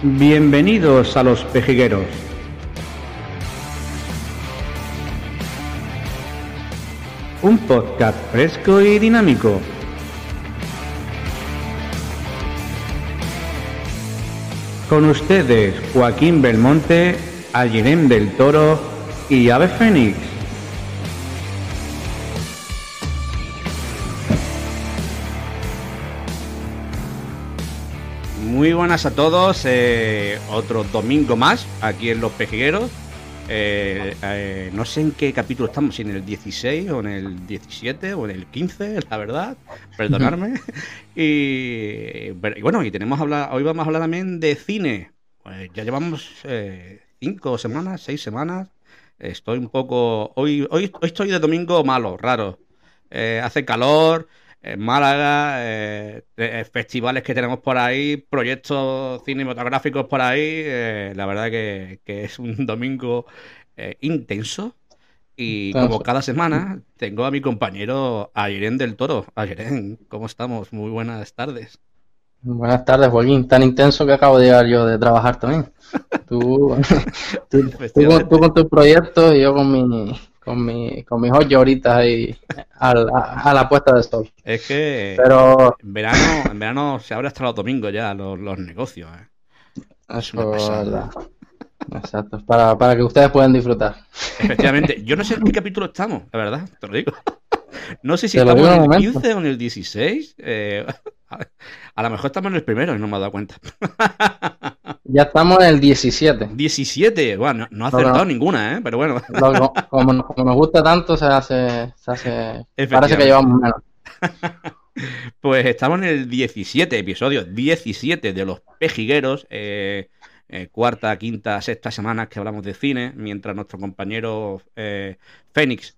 Bienvenidos a Los Pejigueros. Un podcast fresco y dinámico. Con ustedes Joaquín Belmonte, Alirén del Toro y Ave Fénix. Muy buenas a todos, eh, otro domingo más aquí en Los Pejigueros. Eh, eh, no sé en qué capítulo estamos, si en el 16 o en el 17 o en el 15, la verdad, perdonadme. y, bueno, y tenemos hablar, hoy vamos a hablar también de cine. Pues ya llevamos cinco semanas, seis semanas. Estoy un poco, hoy, hoy, hoy estoy de domingo malo, raro. hace calor, en Málaga, eh, eh, festivales que tenemos por ahí, proyectos cinematográficos por ahí. Eh, la verdad que, es un domingo intenso. Y como cada semana, tengo a mi compañero Ayren del Toro. Ayren, ¿cómo estamos? Muy buenas tardes. Buenas tardes, Joaquín. Tan intenso que acabo de llegar yo de trabajar también. tú, tú, tú, con tu proyecto y yo con mi, con, mi, con mis ocho horitas ahí a, la, puesta de sol. Es que Pero... en, verano, en verano se abre hasta los domingos ya los, negocios. ¿eh? Es verdad. Exacto, para, para que ustedes puedan disfrutar. Efectivamente, yo no sé en qué capítulo estamos, la verdad, te lo digo. No sé si estamos en el 15 o en el 16. Eh, a lo mejor estamos en el primero y no me he dado cuenta. Ya estamos en el 17. 17, bueno, no, ha acertado ninguna, ¿eh? Pero bueno. como, nos gusta tanto, se hace. Se hace parece que llevamos menos. pues estamos en el 17 episodio, 17 de Los Pejigueros. Eh, eh, cuarta, quinta, sexta semanas que hablamos de cine, mientras nuestro compañero eh, Fénix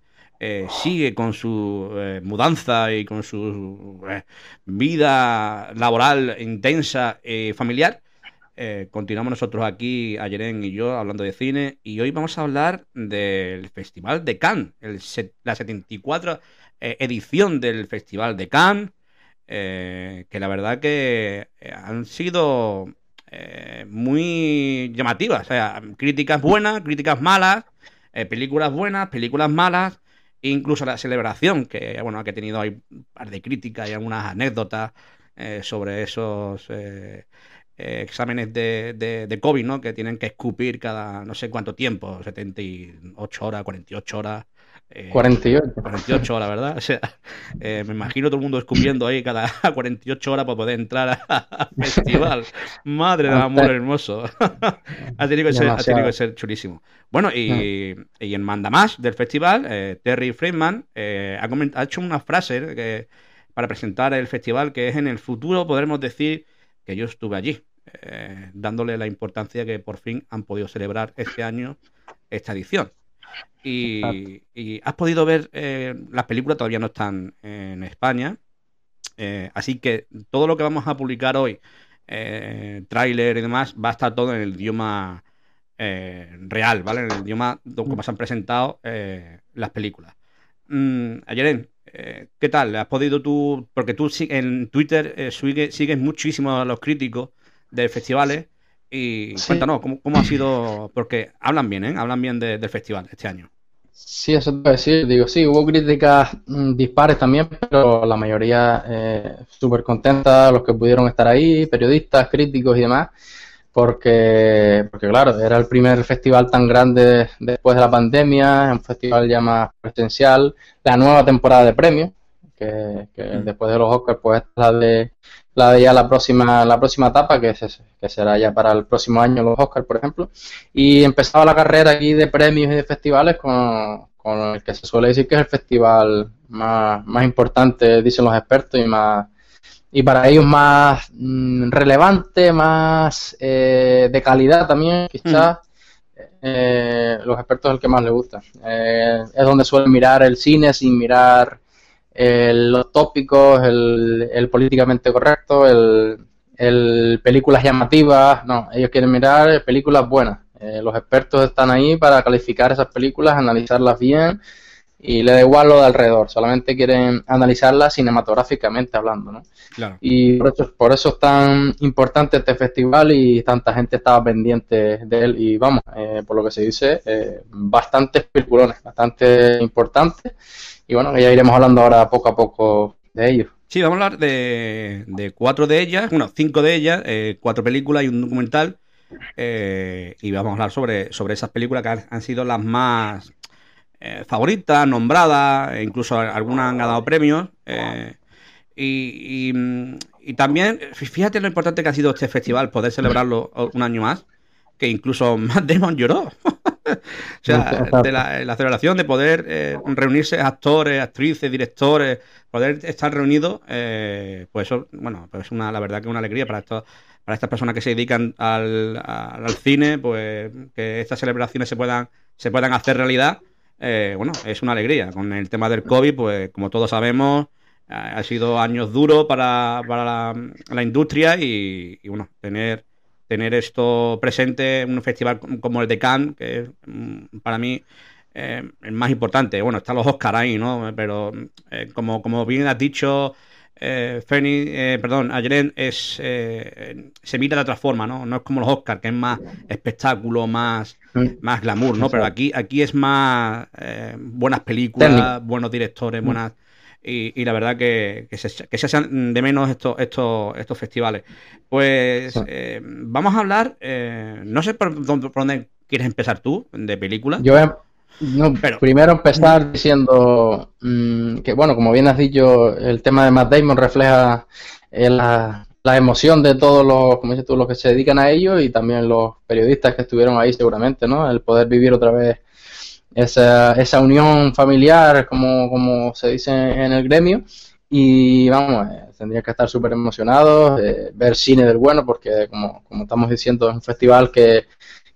sigue con su mudanza y con su vida laboral intensa y familiar. Eh, continuamos nosotros aquí, Ayeren y yo, hablando de cine, y hoy vamos a hablar del Festival de Cannes, la 74 eh, edición del Festival de Cannes, eh, que la verdad que han sido muy llamativas, o sea, críticas buenas, críticas malas, películas buenas, películas malas, incluso la celebración, que bueno, que ha tenido ahí un par de críticas y algunas anécdotas sobre esos exámenes de, de, COVID, ¿no? Que tienen que escupir cada no sé cuánto tiempo, 78 horas, 48 horas. 48. Eh, 48 horas, ¿verdad? O sea, eh, me imagino todo el mundo escupiendo ahí cada 48 horas para poder entrar al festival. Madre del amor hermoso. ha, tenido que ser, ha tenido que ser chulísimo. Bueno, y, y en Manda Más del festival, Terry Friedman ha, ha, hecho una frase que, para presentar el festival que es en el futuro podremos decir que yo estuve allí. Eh, dándole la importancia que por fin han podido celebrar este año esta edición. Y, has podido ver, eh, las películas todavía no están en España, eh, así que todo lo que vamos a publicar hoy, tráiler y demás, va a estar todo en el idioma real, ¿vale? En el idioma como se han presentado las películas. Mm, Ayeren, ¿qué tal? ¿Has podido tú, porque tú en Twitter sigues muchísimo a los críticos de festivales. Y cuéntanos, ¿cómo, ¿cómo, ha sido? Porque hablan bien, ¿eh? Hablan bien del festival este año. Sí, eso te voy a decir. Digo, sí, hubo críticas mm, dispares también, pero la mayoría eh, súper contenta, los que pudieron estar ahí, periodistas, críticos y demás, porque, porque claro, era el primer festival tan grande después de la pandemia, un festival ya más presencial, la nueva temporada de premios, que, mm. después de los Oscars, pues la de la de ya la próxima, la próxima etapa, que, es, que será ya para el próximo año los Oscars, por ejemplo. Y empezaba la carrera aquí de premios y de festivales con, el que se suele decir que es el festival más, más importante, dicen los expertos, y más y para ellos más mm, relevante, más eh, de calidad también, quizás. Mm. Eh, los expertos es el que más les gusta. Eh, es donde suelen mirar el cine sin mirar los tópicos, el, políticamente correcto, el, películas llamativas. No, ellos quieren mirar películas buenas. Eh, los expertos están ahí para calificar esas películas, analizarlas bien y le da igual lo de alrededor, solamente quieren analizarla cinematográficamente hablando, ¿no? Claro. Y por eso, por eso es tan importante este festival y tanta gente estaba pendiente de él y vamos, eh, por lo que se dice, eh, bastantes peliculones, bastante importantes y bueno, ya iremos hablando ahora poco a poco de ellos. Sí, vamos a hablar de, cuatro de ellas, bueno, cinco de ellas, eh, cuatro películas y un documental. Eh, y vamos a hablar sobre, sobre esas películas que han, sido las más eh, favoritas, nombradas, e incluso algunas han ganado premios. Y, y, también, fíjate lo importante que ha sido este festival, poder celebrarlo un año más, que incluso Matt Damon lloró. o sea, de la, celebración de poder reunirse actores, actrices, directores, poder estar reunidos, eh, pues eso, bueno, pues una, la verdad que es una alegría para estos, para estas personas que se dedican al, cine, pues que estas celebraciones se puedan, se puedan hacer realidad, eh, bueno, es una alegría. Con el tema del COVID, pues como todos sabemos, eh, ha sido años duros para, para la, industria y, bueno, tener tener esto presente en un festival como el de Cannes, que mm, para mí eh, el más importante. Bueno, están los Oscars ahí, ¿no? Pero eh, como, como bien has dicho, eh, eh perdón, Ayren es, se mira de otra forma, ¿no? No es como los Oscars, que es más espectáculo, más, mm. más glamour, ¿no? Pero aquí, aquí es más buenas películas, buenos directores, buenas... Y, la verdad que, que, se, que hacen de menos estos, estos, estos festivales. Pues vamos a hablar, no sé por, por, dónde quieres empezar tú, de películas. Yo, no, primero empezar diciendo mm, que, bueno, como bien has dicho, el tema de Matt Damon refleja eh, la, emoción de todos los, como dices tú, los que se dedican a ello y también los periodistas que estuvieron ahí seguramente, ¿no? El poder vivir otra vez esa, esa unión familiar, como, como se dice en el gremio. Y vamos, eh, tendría que estar súper emocionados, eh, ver cine del bueno, porque como, como estamos diciendo, es un festival que,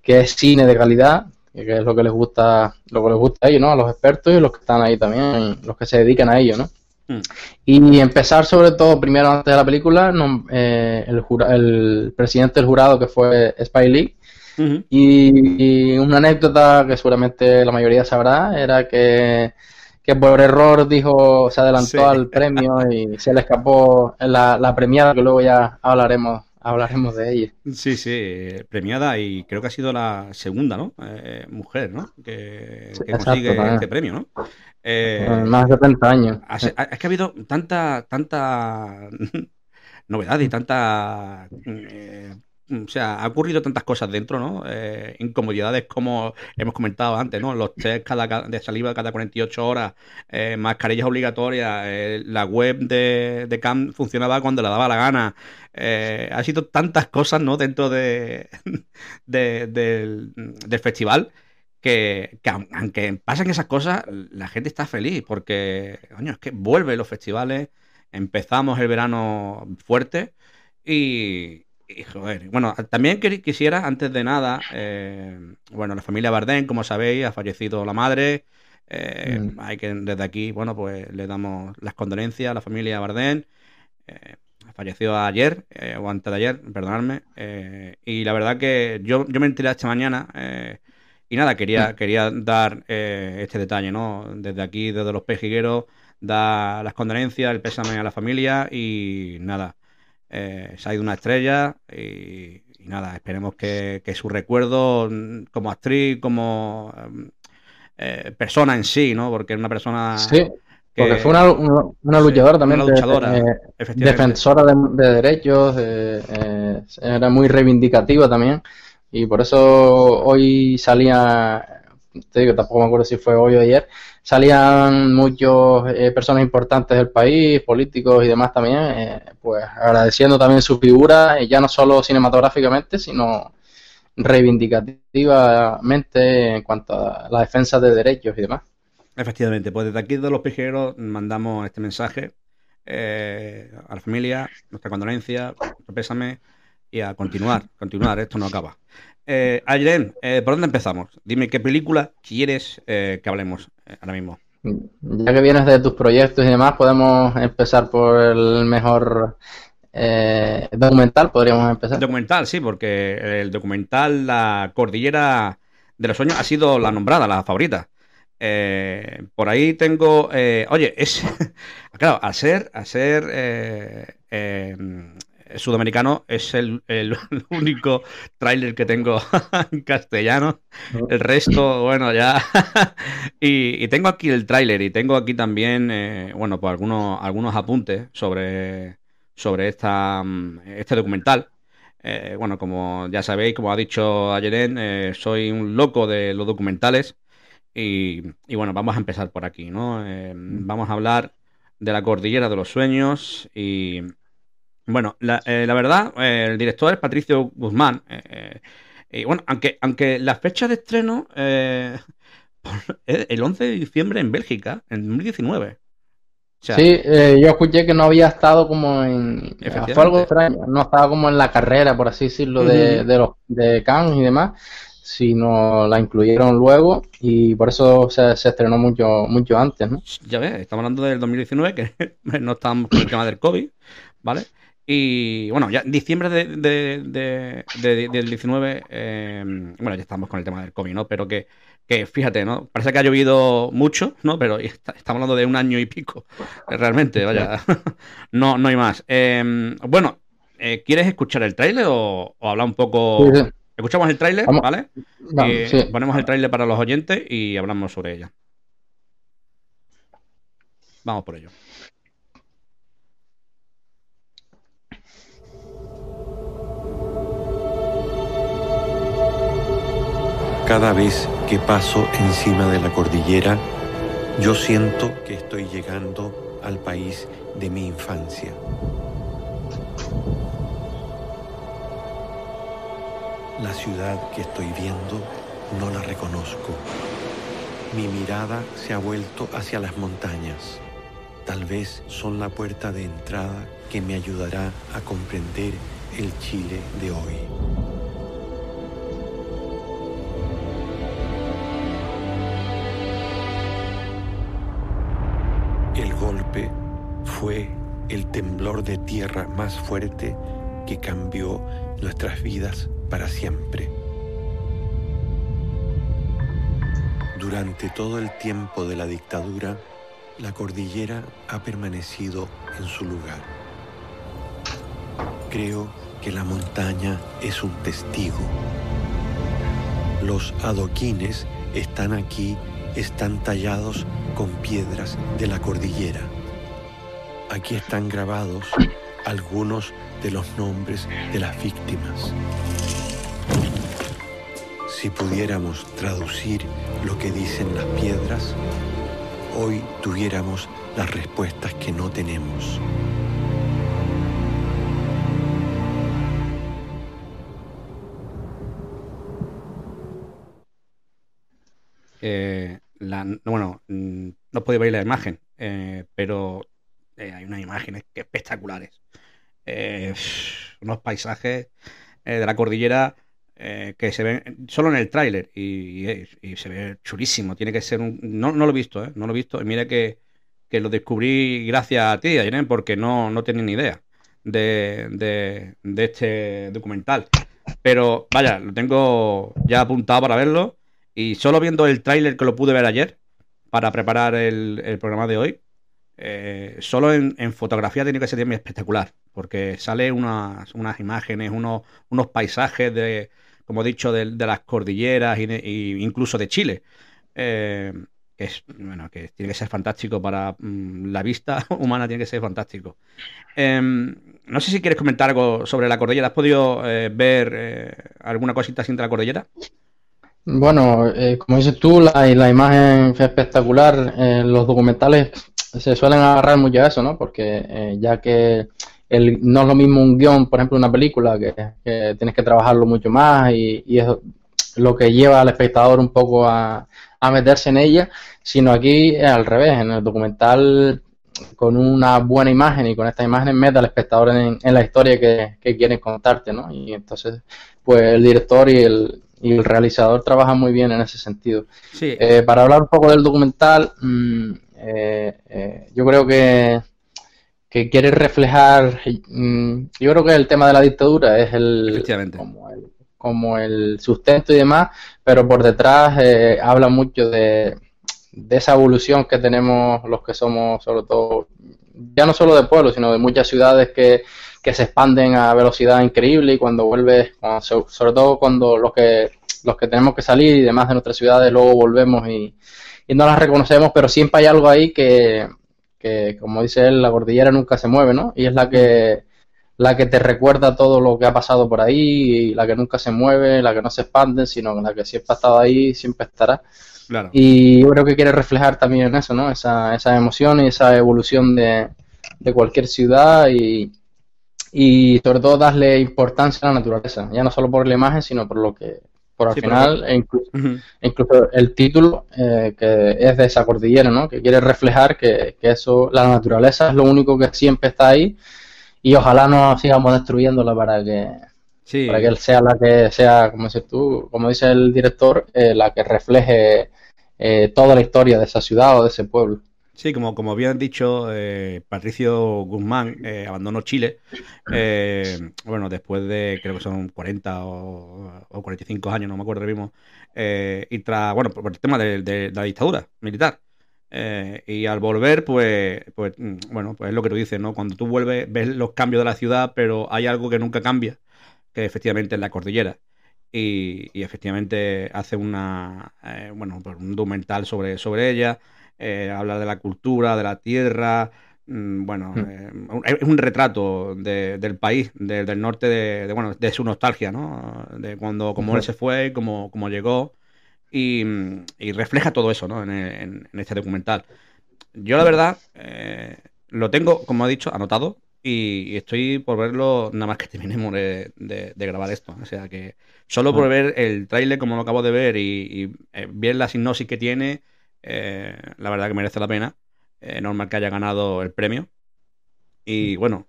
que es cine de calidad, que es lo que les gusta, lo que les gusta a ellos, ¿no? A los expertos y los que están ahí también, los que se dedican a ello, ¿no? Mm. Y empezar sobre todo, primero antes de la película, eh, el, el, presidente del jurado que fue Spy Lee, y, una anécdota que seguramente la mayoría sabrá era que, por error dijo, se adelantó al premio y se le escapó la, la premiada, que luego ya hablaremos hablaremos de ella. Sí, sí, premiada y creo que ha sido la segunda, ¿no? Eh, mujer, ¿no? Que, consigue este premio, ¿no? Eh, Más de 30 años. Es que ha habido tanta, tanta novedad y tanta eh, o sea, ha ocurrido tantas cosas dentro, ¿no? Eh, incomodidades como hemos comentado antes, ¿no? Los test cada, de saliva cada 48 horas, eh, mascarillas obligatorias, eh, la web de, de CAM funcionaba cuando le daba la gana. ha sido tantas cosas, ¿no? Dentro de, del, festival que, que, aunque pasen esas cosas, la gente está feliz porque, coño, es que vuelven los festivales, empezamos el verano fuerte y, bueno, también quisiera, antes de nada, eh, bueno, la familia Bardén, como sabéis, ha fallecido la madre. Eh, mm. Hay que desde aquí, bueno, pues le damos las condolencias a la familia Bardén. Eh, falleció ayer, o antes de ayer, perdonadme. y la verdad que yo, yo me enteré esta mañana. y nada, quería, mm. quería dar este detalle, ¿no? Desde aquí, desde los pejigueros, dar las condolencias, el pésame a la familia y nada eh, se ha ido una estrella y, nada, esperemos que, su recuerdo mm, como actriz, como mm, eh, persona en sí, ¿no? Porque es una persona... Sí. Porque fue una, una, luchadora también, una luchadora, eh, defensora de, derechos, era muy reivindicativa también, y por eso hoy salía, te digo, tampoco me acuerdo si fue hoy o ayer, salían muchos eh, personas importantes del país, políticos y demás también, eh, pues agradeciendo también su figura, ya no solo cinematográficamente, sino reivindicativamente en cuanto a la defensa de derechos y demás. Efectivamente, pues desde aquí de los pijeros mandamos este mensaje eh, a la familia, nuestra condolencia, nuestro pésame y a continuar, continuar, esto no acaba. Eh, eh, ¿por dónde empezamos? Dime qué película quieres eh, que hablemos eh, ahora mismo. Ya que vienes de tus proyectos y demás, podemos empezar por el mejor documental, podríamos empezar. Documental, sí, porque el documental La Cordillera de los Sueños ha sido la nombrada, la favorita. Eh, por ahí tengo. Eh, oye, es. claro, a ser, eh, sudamericano es el, único tráiler que tengo en castellano. El resto, bueno, ya. y, tengo aquí el tráiler y tengo aquí también, bueno, pues algunos, algunos apuntes sobre, sobre esta, mm, este documental. bueno, como ya sabéis, como ha dicho Ayeren, soy un loco de los documentales. Y, bueno, vamos a empezar por aquí, ¿no? Eh, vamos a hablar de la cordillera de los sueños y bueno, la, eh, verdad, eh, el director es Patricio Guzmán. y bueno, aunque, aunque la fecha de estreno el 11 de diciembre en Bélgica, en 2019. sí, yo escuché que no había estado como en... Fue algo extraño, no estaba como en la carrera, por así decirlo, de, de, los, de Cannes y demás sino la incluyeron luego y por eso se, estrenó mucho, mucho antes, ¿no? Ya ves, estamos hablando del 2019, que no estamos con el tema del COVID, ¿vale? Y bueno, ya en diciembre de, del 19, eh, bueno, ya estamos con el tema del COVID, ¿no? Pero que, que fíjate, ¿no? Parece que ha llovido mucho, ¿no? Pero estamos hablando de un año y pico, realmente, vaya, no, no hay más. Eh, bueno, eh, ¿quieres escuchar el trailer o, o hablar un poco... Escuchamos el tráiler, ¿vale? Eh, ponemos el tráiler para los oyentes y hablamos sobre ella. Vamos por ello. Cada vez que paso encima de la cordillera, yo siento que estoy llegando al país de mi infancia. La ciudad que estoy viendo no la reconozco. Mi mirada se ha vuelto hacia las montañas. Tal vez son la puerta de entrada que me ayudará a comprender el Chile de hoy. El golpe fue el temblor de tierra más fuerte que cambió nuestras vidas para siempre. Durante todo el tiempo de la dictadura, la cordillera ha permanecido en su lugar. Creo que la montaña es un testigo. Los adoquines están aquí, están tallados con piedras de la cordillera. Aquí están grabados algunos de los nombres de las víctimas. Si pudiéramos traducir lo que dicen las piedras, hoy tuviéramos las respuestas que no tenemos. No podéis ver la imagen, eh, pero eh, hay unas imágenes espectaculares. unos paisajes de la cordillera eh, que se ve solo en el tráiler y, se ve chulísimo. Tiene que ser un. No, lo he visto, ¿eh? No lo he visto. Y mira que, lo descubrí gracias a ti, Irene, porque no, no tenía ni idea de, este documental. Pero vaya, lo tengo ya apuntado para verlo. Y solo viendo el tráiler que lo pude ver ayer para preparar el, programa de hoy, eh, solo en, fotografía tiene que ser espectacular, porque sale unas, unas imágenes, unos, unos paisajes de, como he dicho, de, las cordilleras e incluso de Chile. Eh, es, bueno, que tiene que ser fantástico para mm, la vista humana, tiene que ser fantástico. Em, no sé si quieres comentar algo sobre la cordillera. ¿Has podido eh, ver eh, alguna cosita de la cordillera? Bueno, como dices tú, la, imagen fue espectacular. los documentales se suelen agarrar mucho a eso, ¿no? Porque ya que no es lo mismo un guion, por ejemplo, una película, que, tienes que trabajarlo mucho más y, es lo que lleva al espectador un poco a, meterse en ella, sino aquí al revés, en el documental con una buena imagen y con estas imágenes mete al espectador en, la historia que, quieren contarte, ¿no? Y entonces, pues el director y el, el realizador trabajan muy bien en ese sentido. Eh, para hablar un poco del documental, mm, eh, eh, yo creo que que quiere reflejar, mm, yo creo que el tema de la dictadura es el como, el como el sustento y demás, pero por detrás eh, habla mucho de, de esa evolución que tenemos los que somos, sobre todo, ya no solo de pueblos, sino de muchas ciudades que, se expanden a velocidad increíble y cuando vuelves, sobre todo cuando los que, los que tenemos que salir y demás de nuestras ciudades, luego volvemos y, y no las reconocemos, pero siempre hay algo ahí que, que, como dice él, la cordillera nunca se mueve, ¿no? Y es la que la que te recuerda todo lo que ha pasado por ahí, y la que nunca se mueve, la que no se expande, sino la que siempre ha estado ahí, siempre estará. Y yo creo que quiere reflejar también eso, ¿no? Esa, esa emoción y esa evolución de, cualquier ciudad y, y sobre todo darle importancia a la naturaleza, ya no solo por la imagen, sino por lo que, por al final, e incluso, el título eh, que es de esa cordillera, ¿no? Que quiere reflejar que, que eso, la naturaleza es lo único que siempre está ahí y ojalá no sigamos destruyéndola para que para que él sea la que sea, como dices tú, como dice el director, eh, la que refleje eh, toda la historia de esa ciudad o de ese pueblo. Sí, como, como bien dicho, eh, Patricio Guzmán abandonó Chile, bueno, después de, creo que son 40 o, 45 años, no me acuerdo mismo, y tras, bueno, por, el tema de la dictadura militar. Eh, y al volver, pues, pues, mm, bueno, pues es lo que tú dices, ¿no? Cuando tú vuelves, ves los cambios de la ciudad, pero hay algo que nunca cambia, que efectivamente es la cordillera. Y, y hace una, eh, bueno, pues un documental sobre, sobre ella, eh, habla de la cultura, de la tierra, mm, bueno, hmm. es un retrato del país, del norte, de, bueno, de su nostalgia, ¿no? De cuando, como él se fue, como, como llegó y, refleja todo eso ¿no? en, este documental. Yo la verdad eh, lo tengo, como he dicho, anotado y, estoy por verlo nada más que terminemos de, de, grabar esto. O sea que solo por ver el tráiler como lo acabo de ver y, eh, ver la sinopsis que tiene, eh, la verdad que merece la pena. normal que haya ganado el premio. Y bueno,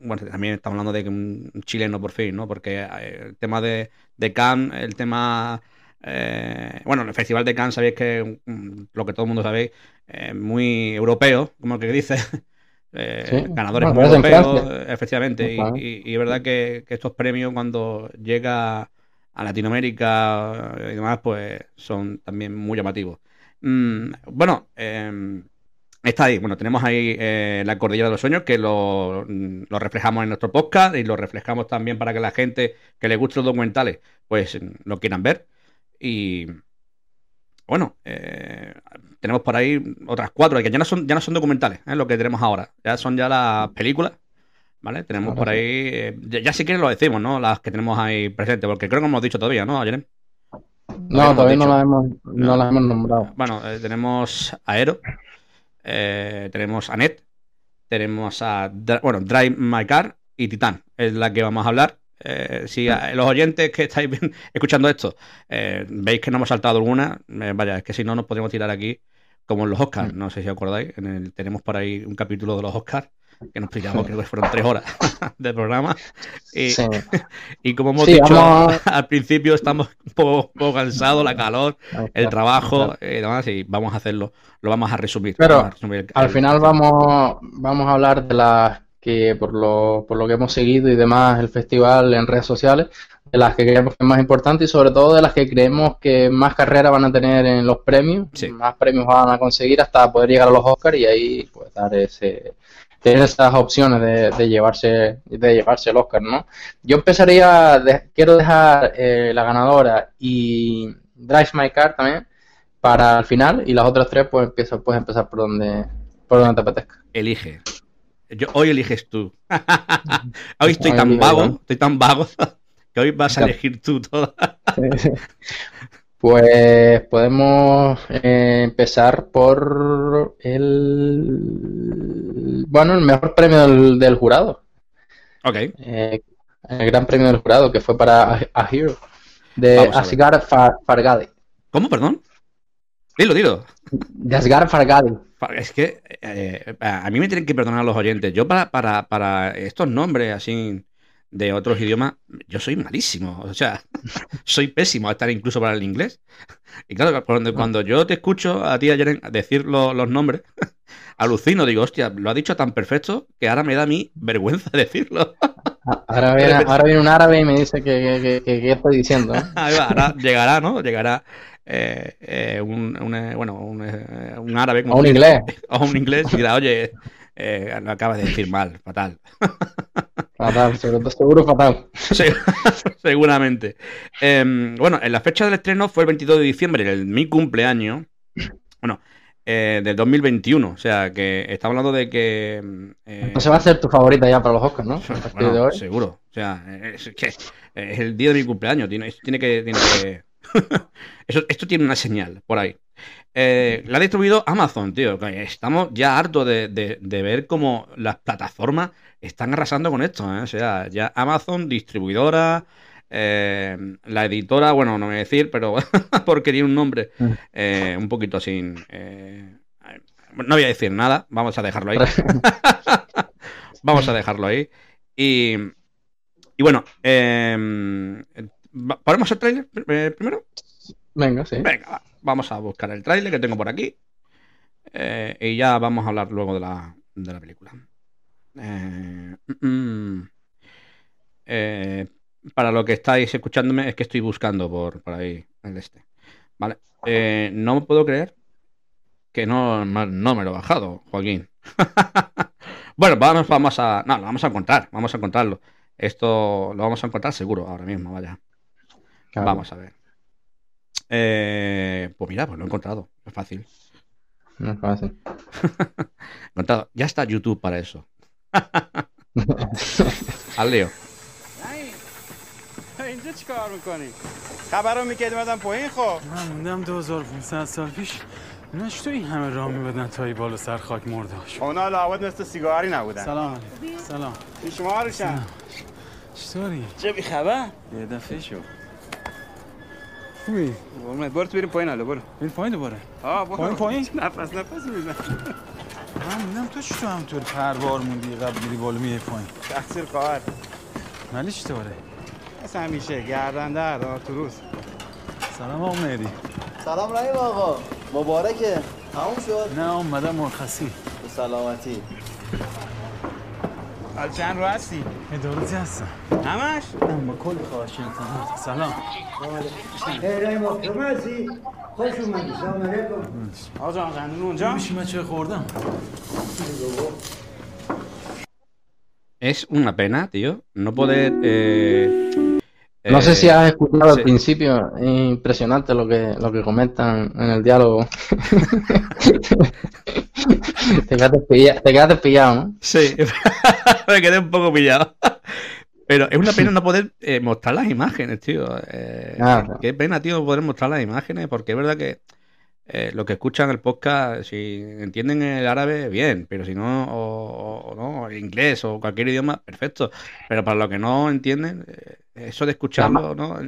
bueno, también estamos hablando de un chileno por fin, ¿no? Porque el tema de, de Cannes, el tema eh, bueno, el Festival de Cannes sabéis que mm, lo que todo el mundo sabe, eh, muy europeo, como que dice. Eh, ganadores europeos, efectivamente. Y, es verdad que, estos premios, cuando llega a Latinoamérica y demás, pues son también muy llamativos. Mm, bueno, em, está ahí. Bueno, tenemos ahí la Cordillera de los Sueños, que lo, lo, reflejamos en nuestro podcast y lo reflejamos también para que la gente que le guste los documentales, pues lo quieran ver. Y bueno, eh, tenemos por ahí otras cuatro, que ya no son, ya no son documentales, ¿eh? lo que tenemos ahora, ya son ya las películas. ¿Vale? Tenemos por ahí, eh, ya, si quieren lo decimos, ¿no? Las que tenemos ahí presentes, porque creo que no hemos dicho todavía, ¿no, Jerem? No, todavía no las, hemos, no. las hemos nombrado. Bueno, tenemos Aero, tenemos a Net, tenemos a, bueno, Drive My Car y Titan, es la que vamos a hablar. Eh, si los oyentes que estáis escuchando esto eh, veis que no hemos saltado alguna, eh, vaya, es que si no nos podemos tirar aquí como en los Oscars. Mm. No sé si acordáis, tenemos por ahí un capítulo de los Oscars que nos pillamos, creo que fueron tres horas de programa. Y, como hemos dicho al principio, estamos un poco, cansados, la calor, el trabajo y demás, y vamos a hacerlo, lo vamos a resumir. Pero al final vamos, vamos a hablar de las que por lo, por lo que hemos seguido y demás el festival en redes sociales, de las que creemos que es más importante y sobre todo de las que creemos que más carreras van a tener en los premios, más premios van a conseguir hasta poder llegar a los Oscars y ahí pues dar ese tener esas opciones de, de llevarse de llevarse el Oscar, ¿no? Yo empezaría, quiero dejar eh, la ganadora y Drive My Car también para el final y las otras tres pues empiezo, puedes empezar por donde por donde te apetezca. Elige hoy eliges tú. hoy estoy tan vago, estoy tan vago, que hoy vas a elegir tú toda. Pues podemos eh, empezar por el bueno, el mejor premio del, jurado. Ok. Eh, el gran premio del jurado que fue para A, Hero de Asgar Fargadi. ¿Cómo, perdón? Dilo, dilo. De Asgar Fargadi. Es que eh, a mí me tienen que perdonar los oyentes. Yo para, para, para estos nombres así de otros idiomas, yo soy malísimo. O sea, soy pésimo a estar incluso para el inglés. Y claro, cuando, cuando yo te escucho a ti ayer decir los nombres, alucino, digo, hostia, lo ha dicho tan perfecto que ahora me da a mí vergüenza decirlo. Ahora viene, ahora viene un árabe y me dice que, que, que, estoy diciendo. ahora llegará, ¿no? Llegará un, bueno, un, árabe. o un inglés. O un inglés y dirá, oye, lo acabas de decir mal, fatal. Fatal, seguro, fatal. seguramente. Em, bueno, en la fecha del estreno fue el 22 de diciembre, el, mi cumpleaños. Bueno, eh, del 2021. O sea, que estamos hablando de que. Eh, no se va a hacer tu favorita ya para los Oscars, ¿no? Seguro. O sea, es, que es el día de mi cumpleaños. Tiene, tiene que. Tiene que... esto tiene una señal por ahí. Eh, la ha distribuido Amazon, tío. Estamos ya hartos de, ver cómo las plataformas están arrasando con esto. ¿eh? O sea, ya Amazon, distribuidora, eh, la editora, bueno, no voy a decir, pero porque tiene un nombre mm. un poquito así. no voy a decir nada, vamos a dejarlo ahí. vamos a dejarlo ahí. Y, y bueno, ¿ponemos el trailer primero? Venga, sí. Venga, vamos a buscar el tráiler que tengo por aquí. Eh, y ya vamos a hablar luego de la, de la película. Eh, mm, mm. Eh, para lo que estáis escuchándome, es que estoy buscando por, por ahí el este. Vale. no puedo creer que no, no, me lo he bajado, Joaquín. bueno, vamos, vamos a. No, lo vamos a encontrar. Vamos a encontrarlo. Esto lo vamos a encontrar seguro ahora mismo, vaya. Vamos a ver. Eh, pues mira, pues lo he encontrado. Es fácil. No es fácil. encontrado. Ya está YouTube para eso. Al Leo. اینجا چی کار می‌کنی؟ خبر رو می‌کردی مدن پایین خب من موندم 2500 سال پیش نش تو این همه راه میبدن تا ای بالا سر خاک مرداش اونا لعوت مثل سیگاری نبودن سلام علیکم سلام شما روشن چطوری؟ چه بی خبر؟ یه دفعه شو خوبی؟ برو تو بریم پایین حالا برو بریم پایین دوباره آه برو پایین پایین نفس نفس میزن من میدم تو چی تو همطور پروار موندی قبل میری بالا میای پایین تقصیر خواهر ولی چطوره؟ مثل همیشه گردنده روز سلام آقا مهدی سلام رحیم آقا مبارکه تموم شد نه اومدم مرخصی به سلامتی حال چند رو هستی؟ ادارتی هستم همش؟ من با کل خواهش سلام هی ما کمه هستی؟ خوش اومدی سلام علیکم آقا جان قندون اونجا؟ میشی من چه خوردم؟ Es una pena, tío, no poder eh, no sé si has escuchado al principio, es impresionante lo que, lo que comentan en el diálogo. te, quedaste pillado, te quedaste pillado, ¿no? Sí, me quedé un poco pillado. Pero es una pena no poder eh, mostrar las imágenes, tío. Eh, qué pena, tío, no poder mostrar las imágenes, porque es verdad que eh, los que escuchan el podcast, si entienden el árabe, bien, pero si no, o, no, el inglés o cualquier idioma, perfecto. Pero para los que no entienden, eh, eso de escucharlo, ¿no?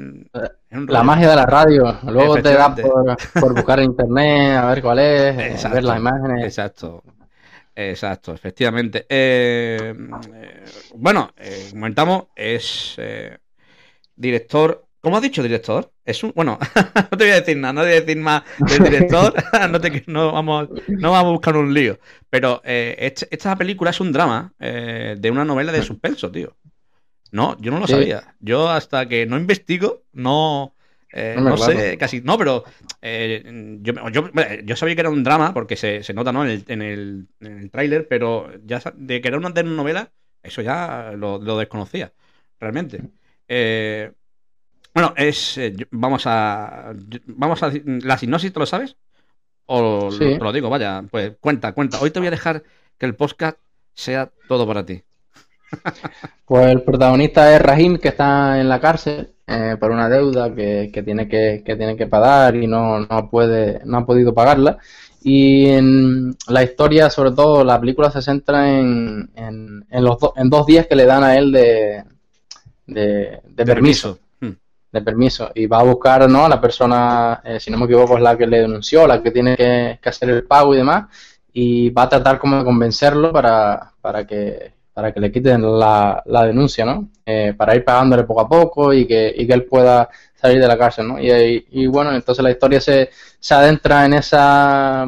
la magia de la radio. Luego te da por, buscar en internet, a ver cuál es, ver las imágenes. Exacto. Exacto, efectivamente. Eh, bueno, comentamos, es director ¿Cómo has dicho, director? Es un. Bueno, no te voy a decir nada, no te voy a decir más del director. no, te, no, vamos, no vamos a buscar un lío. Pero eh, esta película es un drama eh, de una novela de suspenso, tío. No, yo no lo sabía. Yo hasta que no investigo, no. Eh, no, sé, casi. No, pero yo, yo, sabía que era un drama porque se, se nota ¿no? en el, en el, en el tráiler, pero ya de que era una novela, eso ya lo, lo desconocía, realmente. Eh, bueno, es. Eh, vamos a. Vamos a. ¿La sinopsis te lo sabes? O te lo digo, vaya, pues cuenta, cuenta. Hoy te voy a dejar que el podcast sea todo para ti. Pues el protagonista es Rahim, que está en la cárcel eh, por una deuda que, tiene que, que, tiene que pagar y no, no, puede, no ha podido pagarla. Y en la historia, sobre todo, la película se centra en, en, los en dos días que le dan a él de, de, permiso de permiso y va a buscar ¿no? a la persona, eh, si no me equivoco, es la que le denunció, la que tiene que, hacer el pago y demás, y va a tratar como de convencerlo para, para, que, para que le quiten la, la denuncia, ¿no? Eh, para ir pagándole poco a poco y que, y que él pueda salir de la cárcel, ¿no? Y, y, bueno, entonces la historia se, se adentra en esa...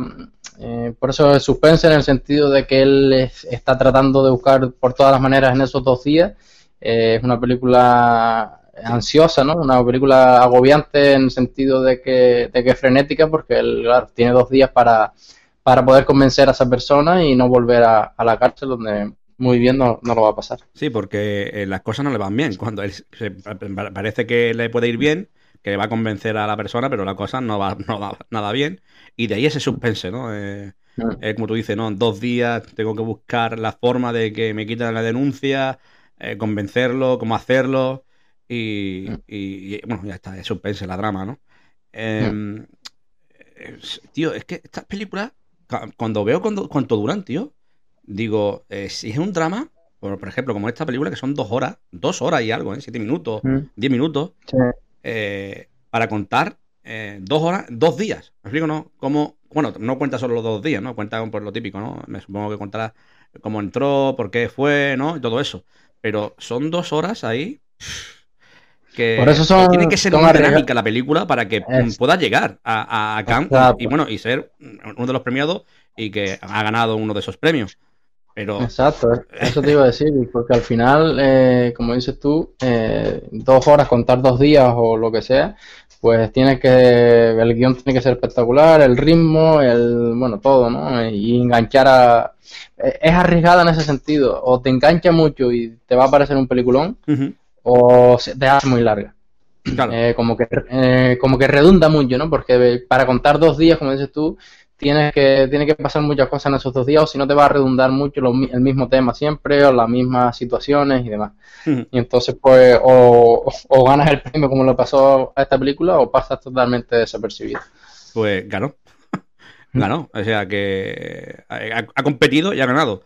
Eh, por eso es suspense en el sentido de que él está tratando de buscar por todas las maneras en esos dos días. es una película ansiosa, ¿no? Una película agobiante en el sentido de que, de que es frenética porque él, claro, tiene dos días para, para poder convencer a esa persona y no volver a, a la cárcel donde muy bien no, no, lo va a pasar. Sí, porque eh, las cosas no le van bien. Cuando él se, parece que le puede ir bien, que va a convencer a la persona, pero la cosa no va, no va nada bien. Y de ahí ese suspense, ¿no? Eh, mm. eh, como tú dices, ¿no? En dos días tengo que buscar la forma de que me quiten la denuncia, eh, convencerlo, cómo hacerlo. Y, mm. y, bueno, ya está, es suspense, la drama, ¿no? Em, tío, es que estas películas, cuando veo cuánto duran, tío, digo, eh, si es un drama, por, ejemplo, como esta película, que son dos horas, dos horas y algo, ¿eh? siete minutos, mm. diez minutos, eh, para contar eh, dos horas, dos días. ¿Me explico, no? Como, bueno, no cuenta solo los dos días, ¿no? Cuenta por lo típico, ¿no? Me supongo que contará cómo entró, por qué fue, ¿no? Y todo eso. Pero son dos horas ahí que, Por eso son, tiene que ser una dinámica la película para que pueda llegar a, a Cannes y, bueno y ser uno de los premiados y que ha ganado uno de esos premios. Exacto, eso te iba a decir, porque al final, eh, como dices tú, eh, dos horas, contar dos días o lo que sea, pues tiene que, el guion tiene que ser espectacular, el ritmo, el, bueno, todo, ¿no? Y enganchar a... Eh, es arriesgada en ese sentido, o te engancha mucho y te va a parecer un peliculón, o te hace muy larga. como, que, como que redunda mucho, ¿no? Porque para contar dos días, como dices tú, tienes que, tiene que pasar muchas cosas en esos dos días o si no te va a redundar mucho el mismo tema siempre o las mismas situaciones y demás. Y entonces pues o, ganas el premio como le pasó a esta película o pasas totalmente desapercibido. Pues ganó. ganó. O sea que ha, competido y ha ganado.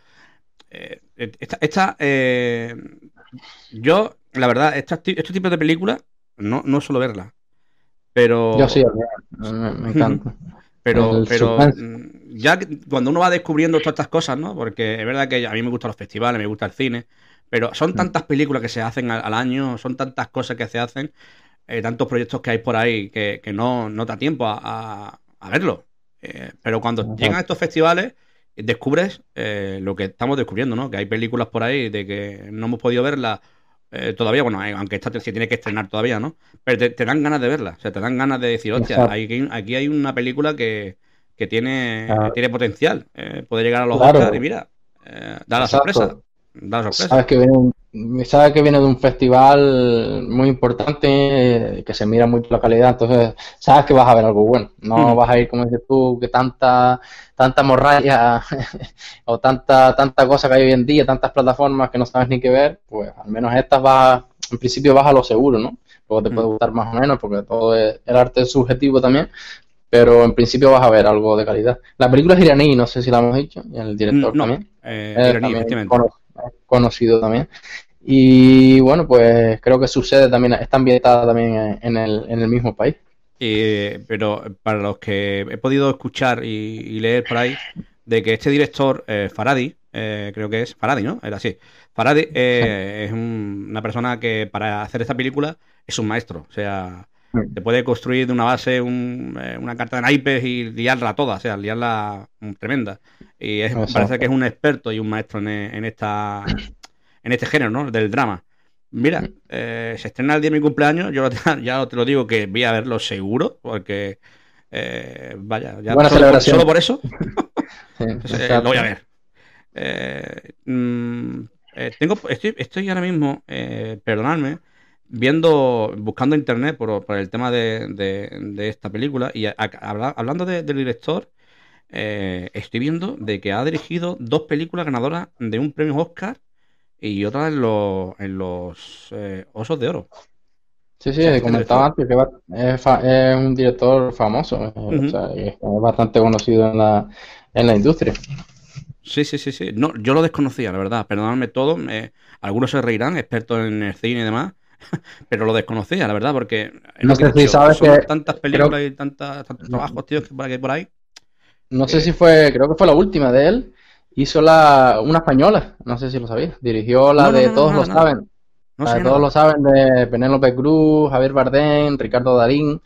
Eh, esta, eh, yo, la verdad, estos tipos de películas no, no suelo verlas. Pero... Yo sí, me encanta. Pero, pero mm, ya cuando uno va descubriendo todas estas cosas, ¿no? Porque es verdad que a mí me gustan los festivales, me gusta el cine, pero son mm. tantas películas que se hacen al, año, son tantas cosas que se hacen, eh, tantos proyectos que hay por ahí que, no, no da tiempo a, a, verlo. Eh, pero cuando llegan a estos festivales, descubres eh, lo que estamos descubriendo, ¿no? Que hay películas por ahí de que no hemos podido verlas eh, todavía, bueno, eh, aunque esta se tiene que estrenar todavía, ¿no? Pero te, dan ganas de verla, o sea, te dan ganas de decir, hostia, aquí, aquí hay una película que, que tiene, tiene potencial, eh, puede llegar a los claro. y mira, da la sorpresa. Da sorpresa. Sabes que, viene sabes que viene de un festival muy importante, que se mira mucho la calidad, entonces sabes que vas a ver algo bueno. No vas a ir, como dices tú, que tanta tanta morralla o tanta tanta cosa que hay hoy en día, tantas plataformas que no sabes ni qué ver, pues al menos estas va, en principio vas a lo seguro, ¿no? Luego te puede gustar más o menos, porque todo es, el arte es subjetivo también, pero en principio vas a ver algo de calidad. La película es iraní, no sé si la hemos dicho, y el director no, también. Eh, iraní, conocido también. Y bueno, pues creo que sucede también, está ambientada también en el, en el mismo país. pero para los que he podido escuchar y, leer por ahí, de que este director, eh, Faradi, eh, creo que es Faradi, ¿no? Era así. Faradi eh, es una persona que para hacer esta película es un maestro. O sea, te puede construir de una base una carta de naipes y liarla toda, o sea, liarla tremenda. Y parece que es un experto y un maestro en esta en este género, ¿no? Del drama. Mira, eh, se estrena el día de mi cumpleaños, yo ya te lo digo que voy a verlo seguro, porque eh, vaya, ya solo, por eso eh, lo voy a ver. Mm, tengo, estoy, estoy ahora mismo, perdonadme, viendo, buscando internet por, el tema de, esta película y hablando del director, estoy viendo de que ha dirigido dos películas ganadoras de un premio Oscar y otra en los, en los eh, Osos de Oro. Sí, sí, he comentaba antes que es, es, un director famoso, o sea, es bastante conocido en la, en la industria. Sí, sí, sí, sí. No, yo lo desconocía, la verdad. Perdóname todo. algunos se reirán, expertos en el cine y demás, pero lo desconocía, la verdad, porque no sé si sabes que tantas películas y tantas, tantos trabajos, tío, que por por ahí. No sé si fue, creo que fue la última de él, hizo la, una española, no sé si lo sabías, dirigió la de Todos lo saben, la de Todos lo saben de Penélope Cruz, Javier Bardem, Ricardo Darín,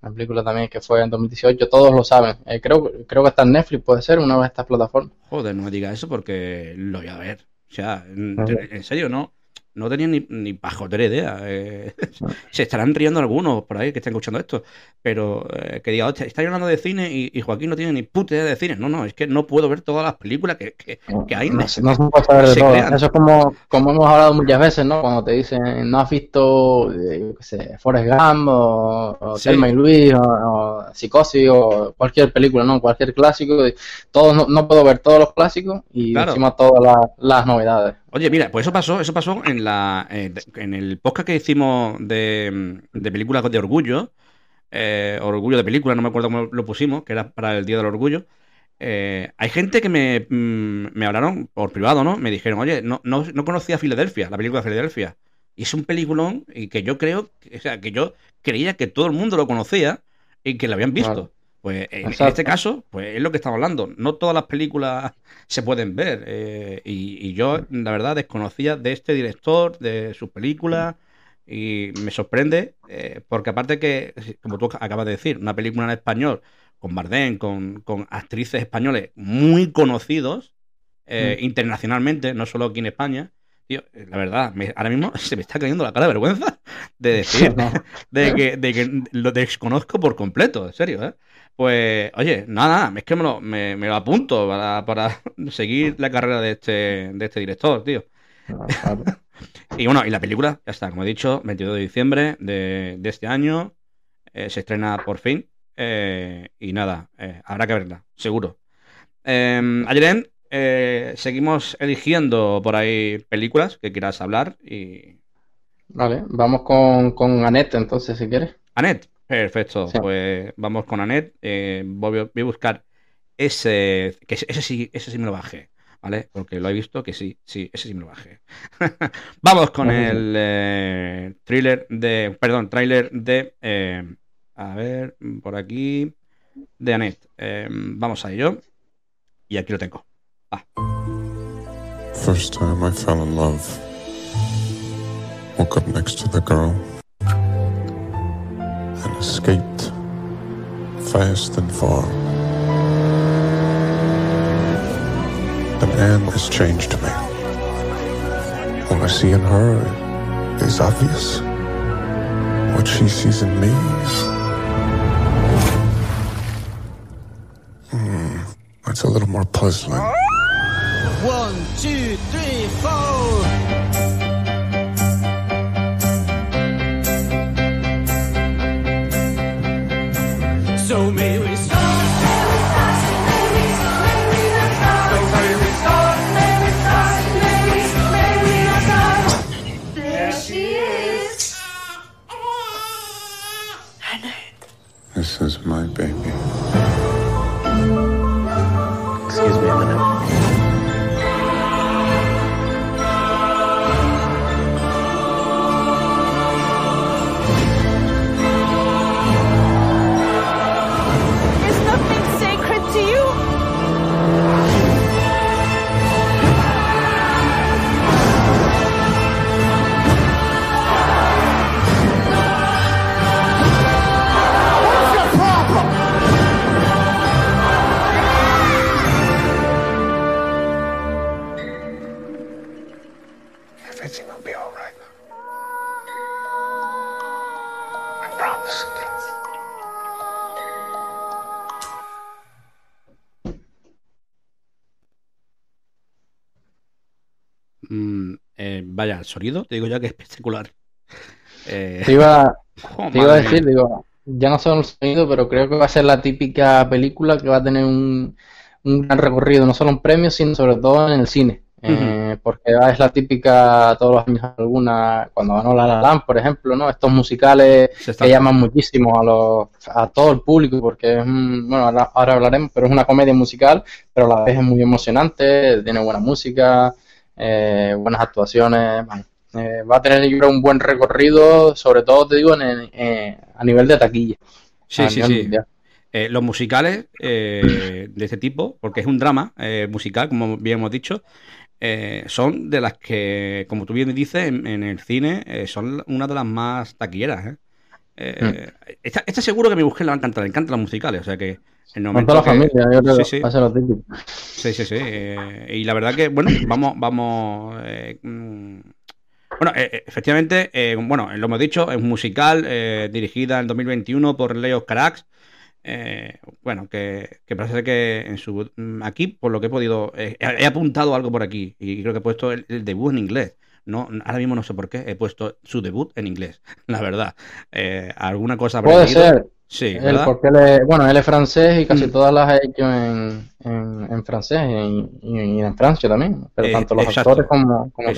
una película también que fue en 2018, todos lo saben. Eh, creo, creo que está en Netflix, puede ser, una de estas plataformas. Joder, no me digas eso porque lo voy a ver. O sea, en, serio, no, no tenía ni, ni pajotera idea. Eh, se estarán riendo algunos por ahí que estén escuchando esto, pero eh, que diga, hostia, estáis hablando de cine y, Joaquín no tiene ni puta idea de cine. No, no, es que no puedo ver todas las películas que, que, hay. No, se puede saber de todo. Eso es como, como hemos hablado muchas veces, ¿no? Cuando te dicen, no has visto, eh, qué sé, Forrest Gump o, o y Luis o, Psicosis o cualquier película, ¿no? Cualquier clásico. Todos, no, puedo ver todos los clásicos y encima todas las novedades. Oye, mira, pues eso pasó, eso pasó en la eh, en el podcast que hicimos de, de películas de orgullo, eh, orgullo de película, no me acuerdo cómo lo pusimos, que era para el Día del Orgullo. Eh, hay gente que me, mm, me, hablaron por privado, ¿no? Me dijeron, oye, no, no, no conocía Filadelfia, la película de Filadelfia. Y es un peliculón y que yo creo, o sea, que yo creía que todo el mundo lo conocía y que lo habían visto. Pues en, este caso, pues es lo que estamos hablando. No todas las películas se pueden ver. Eh, y, yo, la verdad, desconocía de este director, de sus películas. Y me sorprende, eh, porque aparte que, como tú acabas de decir, una película en español, con Bardem, con, actrices españoles muy conocidos eh, mm. internacionalmente, no solo aquí en España. Tío, la verdad, ahora mismo se me está cayendo la cara de vergüenza de decir de, que, de que lo desconozco por completo, en serio, ¿eh? Pues, oye, nada, es que me lo, me, lo apunto para, para, seguir la carrera de este, de este director, tío. y bueno, y la película, ya está, como he dicho, 22 de diciembre de, este año, eh, se estrena por fin. Eh, y nada, eh, habrá que verla, seguro. Eh, eh, seguimos eligiendo por ahí películas que quieras hablar y... Vale, vamos con, con Annette entonces, si quieres. Annette, Perfecto, pues vamos con Anet. Eh, voy, a buscar ese, que ese sí, ese sí me lo bajé, ¿vale? Porque lo he visto que sí, sí, ese sí me lo bajé. vamos con el eh, thriller de, perdón, trailer de, eh, a ver, por aquí, de Anet. vamos a ello. Y aquí lo tengo. Va. First time I fell in love. Woke up next to the girl. And escaped fast and far. Then Anne has changed me. What I see in her is obvious. What she sees in me hmm, it's a little more puzzling. One, two, three, four. so maybe sonido, te digo ya que es espectacular. Eh, te, iba, iba, a decir, digo, ya no solo el sonido, pero creo que va a ser la típica película que va a tener un, gran recorrido, no solo en premios, sino sobre todo en el cine. Eh, porque es la típica todos los años alguna cuando ganó La La Land por ejemplo no estos musicales que llaman muchísimo a los a todo el público porque es bueno ahora, ahora, hablaremos pero es una comedia musical pero a la vez es muy emocionante tiene buena música eh, buenas actuaciones. Eh, va a tener un buen recorrido, sobre todo te digo en, a nivel de taquilla. Sí, sí, sí. Eh, los musicales de este tipo, porque es un drama musical, como bien hemos dicho, son de las que, como tú bien dices, en, el cine son una de las más taquilleras. Mm. Está, seguro que mi mujer le va a encantar, le encantan los musicales, o sea que en Con toda la familia, yo creo sí, sí. lo típico. Sí, sí, sí. Eh, y la verdad que, bueno, vamos, vamos. Eh, mm, Bueno, eh, efectivamente, eh, bueno, lo hemos dicho, es un musical eh, dirigida en 2021 por Leo Carax. bueno, que, parece que en su mm, aquí, por lo que he podido, he apuntado algo por aquí y creo que he puesto el, debut en inglés. No, ahora mismo no sé por qué he puesto su debut en inglés, la verdad. alguna cosa puede ser. Sí, porque bueno, él es francés y casi mm. todas las ha hecho en, en, francés y en, Francia también. Pero tanto los actores como, como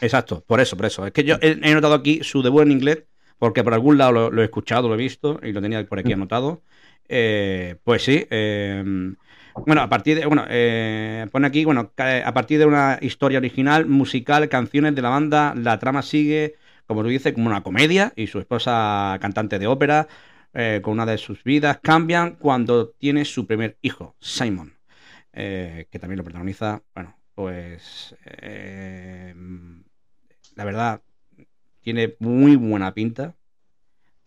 Exacto, por eso, por eso. Es que yo he, notado aquí su debut en inglés, porque por algún lado lo, he escuchado, lo he visto y lo tenía por aquí mm. anotado. Eh, pues sí. Eh, bueno, a partir de. Bueno, eh, pone aquí, bueno, a partir de una historia original, musical, canciones de la banda, la trama sigue, como tú dices, como una comedia y su esposa cantante de ópera, con una de sus vidas, cambian cuando tiene su primer hijo, Simon, que también lo protagoniza, bueno, pues la verdad, tiene muy buena pinta.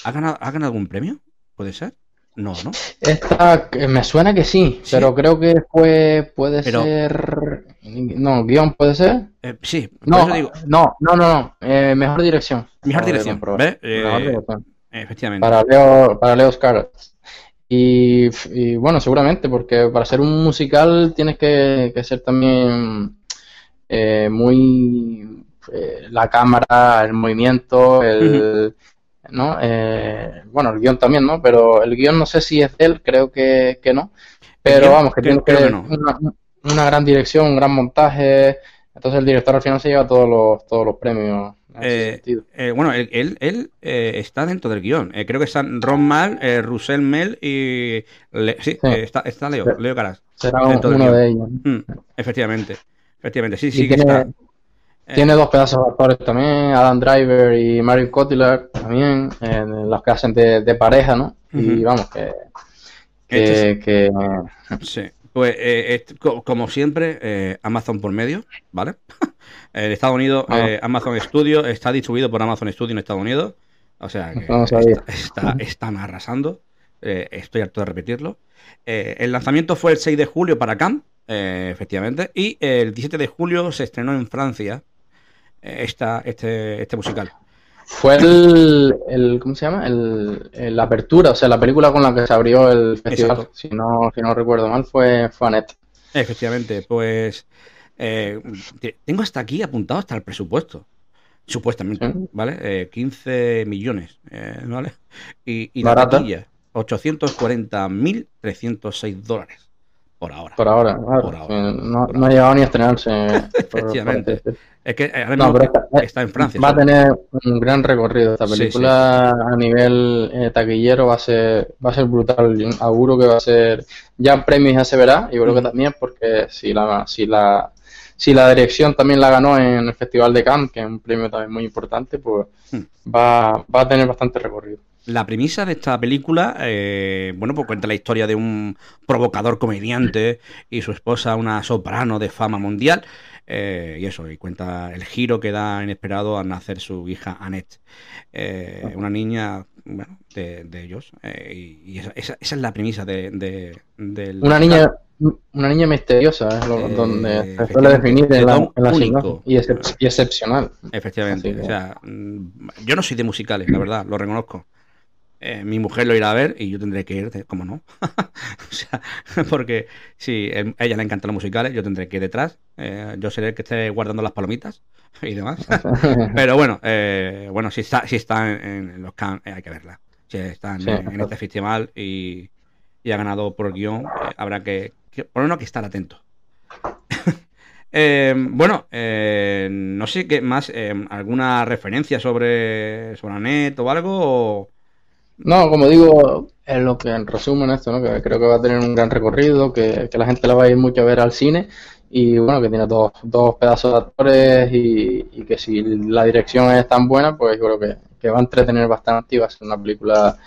¿Ha ganado, ¿ha ganado algún premio? ¿Puede ser? No, ¿no? Esta, me suena que sí, pero creo que fue, puede ser... No, guion puede ser. Eh, sí, no, no, no, no, eh, mejor dirección. Mejor dirección, ¿ves? Eh, efectivamente. Para Leo, para Leo Scarlett. Y, bueno, seguramente, porque para ser un musical tienes que, que ser también muy eh, la cámara, el movimiento, el, ¿no? Eh, bueno, el guion también, ¿no? Pero el guion no sé si es de él, creo que, no. Pero vamos, que tiene que, una, gran dirección, un gran montaje. Entonces el director al final se lleva todos los, todos los premios. Eh, bueno, él, él, está dentro del guion. creo que están Ron Mal, Russell Mel y. sí, Está, está, Leo, Leo Caras. Será uno de ellos. Mm, efectivamente. Efectivamente, sí, sí. que está eh. Tiene dos pedazos de actores también, Adam Driver y Marion Cotillard también, en los que hacen de, pareja, ¿no? Y vamos, que... que, Sí, pues eh, como siempre, eh, Amazon por medio, ¿vale? en Estados Unidos, ah. Amazon Studio está distribuido por Amazon Studio en Estados Unidos, o sea que está, están arrasando, estoy harto de repetirlo. el lanzamiento fue el 6 de julio para Cannes, efectivamente, y el 17 de julio se estrenó en Francia esta, este, este musical. Fue el, el, ¿cómo se llama? El, la apertura, o sea, la película con la que se abrió el festival, si no, si no recuerdo mal, fue, fue Annette. Efectivamente, pues eh, tengo hasta aquí apuntado hasta el presupuesto, supuestamente, ¿vale? Eh, 15 millones, eh, ¿vale? Y, y la taquilla, 840.306 dólares. Por ahora. Por ahora, No, no, ha llegado ni a estrenarse. Efectivamente. Es que está, en Francia. Va a tener un gran recorrido esta película a nivel eh, taquillero va a ser va a ser brutal. Yo auguro que va a ser ya premios ya se verá y creo que también porque si la si la si la dirección también la ganó en el Festival de Cannes, que es un premio también muy importante, pues hmm. va, va a tener bastante recorrido. La premisa de esta película, eh, bueno, pues cuenta la historia de un provocador comediante y su esposa, una soprano de fama mundial, eh, y eso, y cuenta el giro que da inesperado al nacer su hija Annette, eh, una niña bueno, de, ellos. Eh, y, esa, es la premisa de, del... Una niña, una niña misteriosa, es donde se suele definir en la, en y, excepcional. Efectivamente. O sea, mm, yo no soy de musicales, la verdad, lo reconozco. Eh, mi mujer lo irá a ver y yo tendré que ir, ¿cómo no? o sea, porque si a ella le encantan los musicales, yo tendré que ir detrás. Eh, yo seré el que esté guardando las palomitas y demás. Pero bueno, eh, bueno, si está, si está en, los can, hay que verla. Si está en, este festival y, ha ganado por guion, habrá que, por lo menos que estar atento. bueno, no sé qué más, alguna referencia sobre, sobre Anet o algo. O, no, como digo, es lo que en resumen esto, ¿no? que creo que va a tener un gran recorrido, que, la gente la va a ir mucho a ver al cine y bueno, que tiene dos, dos pedazos de actores y, que si la dirección es tan buena, pues yo creo que, va a entretener bastante y va a ser una película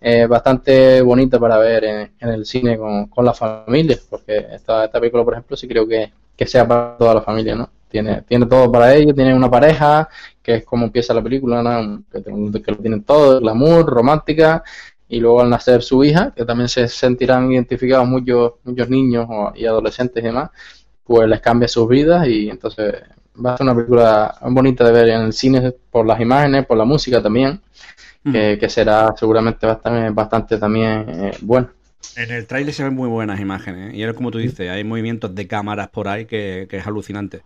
eh, bastante bonita para ver en, el cine con, con la familia, porque esta, esta película, por ejemplo, sí creo que, que sea para toda la familia, ¿no? Tiene, tiene todo para ellos, tiene una pareja, que es como empieza la película, que, que, lo tienen todo, glamour, romántica, y luego al nacer su hija, que también se sentirán identificados muchos, muchos niños y adolescentes y demás, pues les cambia sus vidas y entonces va a ser una película bonita de ver en el cine por las imágenes, por la música también, que, que será seguramente bastante, bastante también eh, bueno. En el tráiler se ven muy buenas imágenes, ¿eh? y es como tú dices, hay movimientos de cámaras por ahí que, que es alucinante.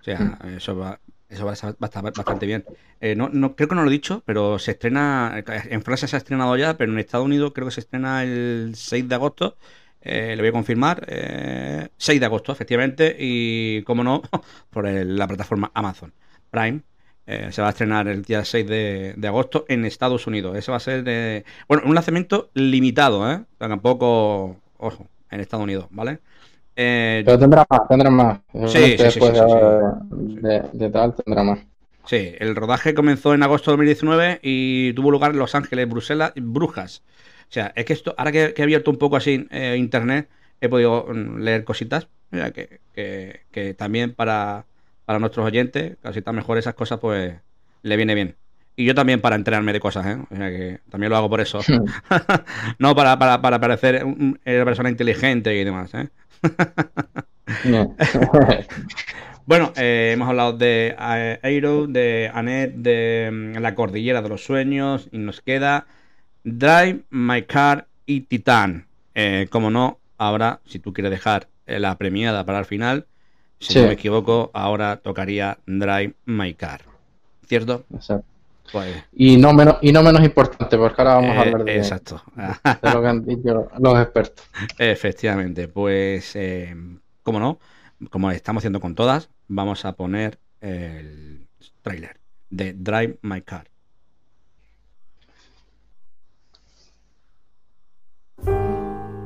O sea, eso va, eso va a estar bastante bien. Eh, no, no, creo que no lo he dicho, pero se estrena, en Francia se ha estrenado ya, pero en Estados Unidos creo que se estrena el 6 de agosto. Eh, le voy a confirmar. Eh, 6 de agosto, efectivamente. Y, como no, por el- la plataforma Amazon Prime. Eh, se va a estrenar el día 6 de, de agosto en Estados Unidos. Eso va a ser, eh, bueno, un lanzamiento limitado, ¿eh? Tampoco, ojo, en Estados Unidos, ¿vale? Eh, Pero tendrá más, tendrá más. Sí, sí, sí, después sí, de, sí. de- tal tendrá más. Sí, el rodaje comenzó en agosto de 2019 y tuvo lugar en Los Ángeles, Bruselas y Brujas. O sea, es que esto, ahora que, que he abierto un poco así eh, internet, he podido mm, leer cositas. Que, que- que también para, para nuestros oyentes, casi tan mejor esas cosas, pues le viene bien. Y yo también para enterarme de cosas, ¿eh? O sea, que también lo hago por eso. no para, para, para parecer un- una persona inteligente y demás, ¿eh? Bien. Bueno, eh, hemos hablado de eh, Aero, de Annette, de mm, La Cordillera de los Sueños, y nos queda Drive, My Car y Titán. Eh, como no, ahora, si tú quieres dejar eh, la premiada para el final, si Sí. no me equivoco, ahora tocaría Drive, My Car. ¿Cierto? Exacto. Pues, Y no menos, y no menos importante, porque ahora vamos a eh, hablar de, exacto. de lo que han dicho los expertos. Efectivamente, pues eh, como no, como estamos haciendo con todas, vamos a poner el tráiler de Drive My Car.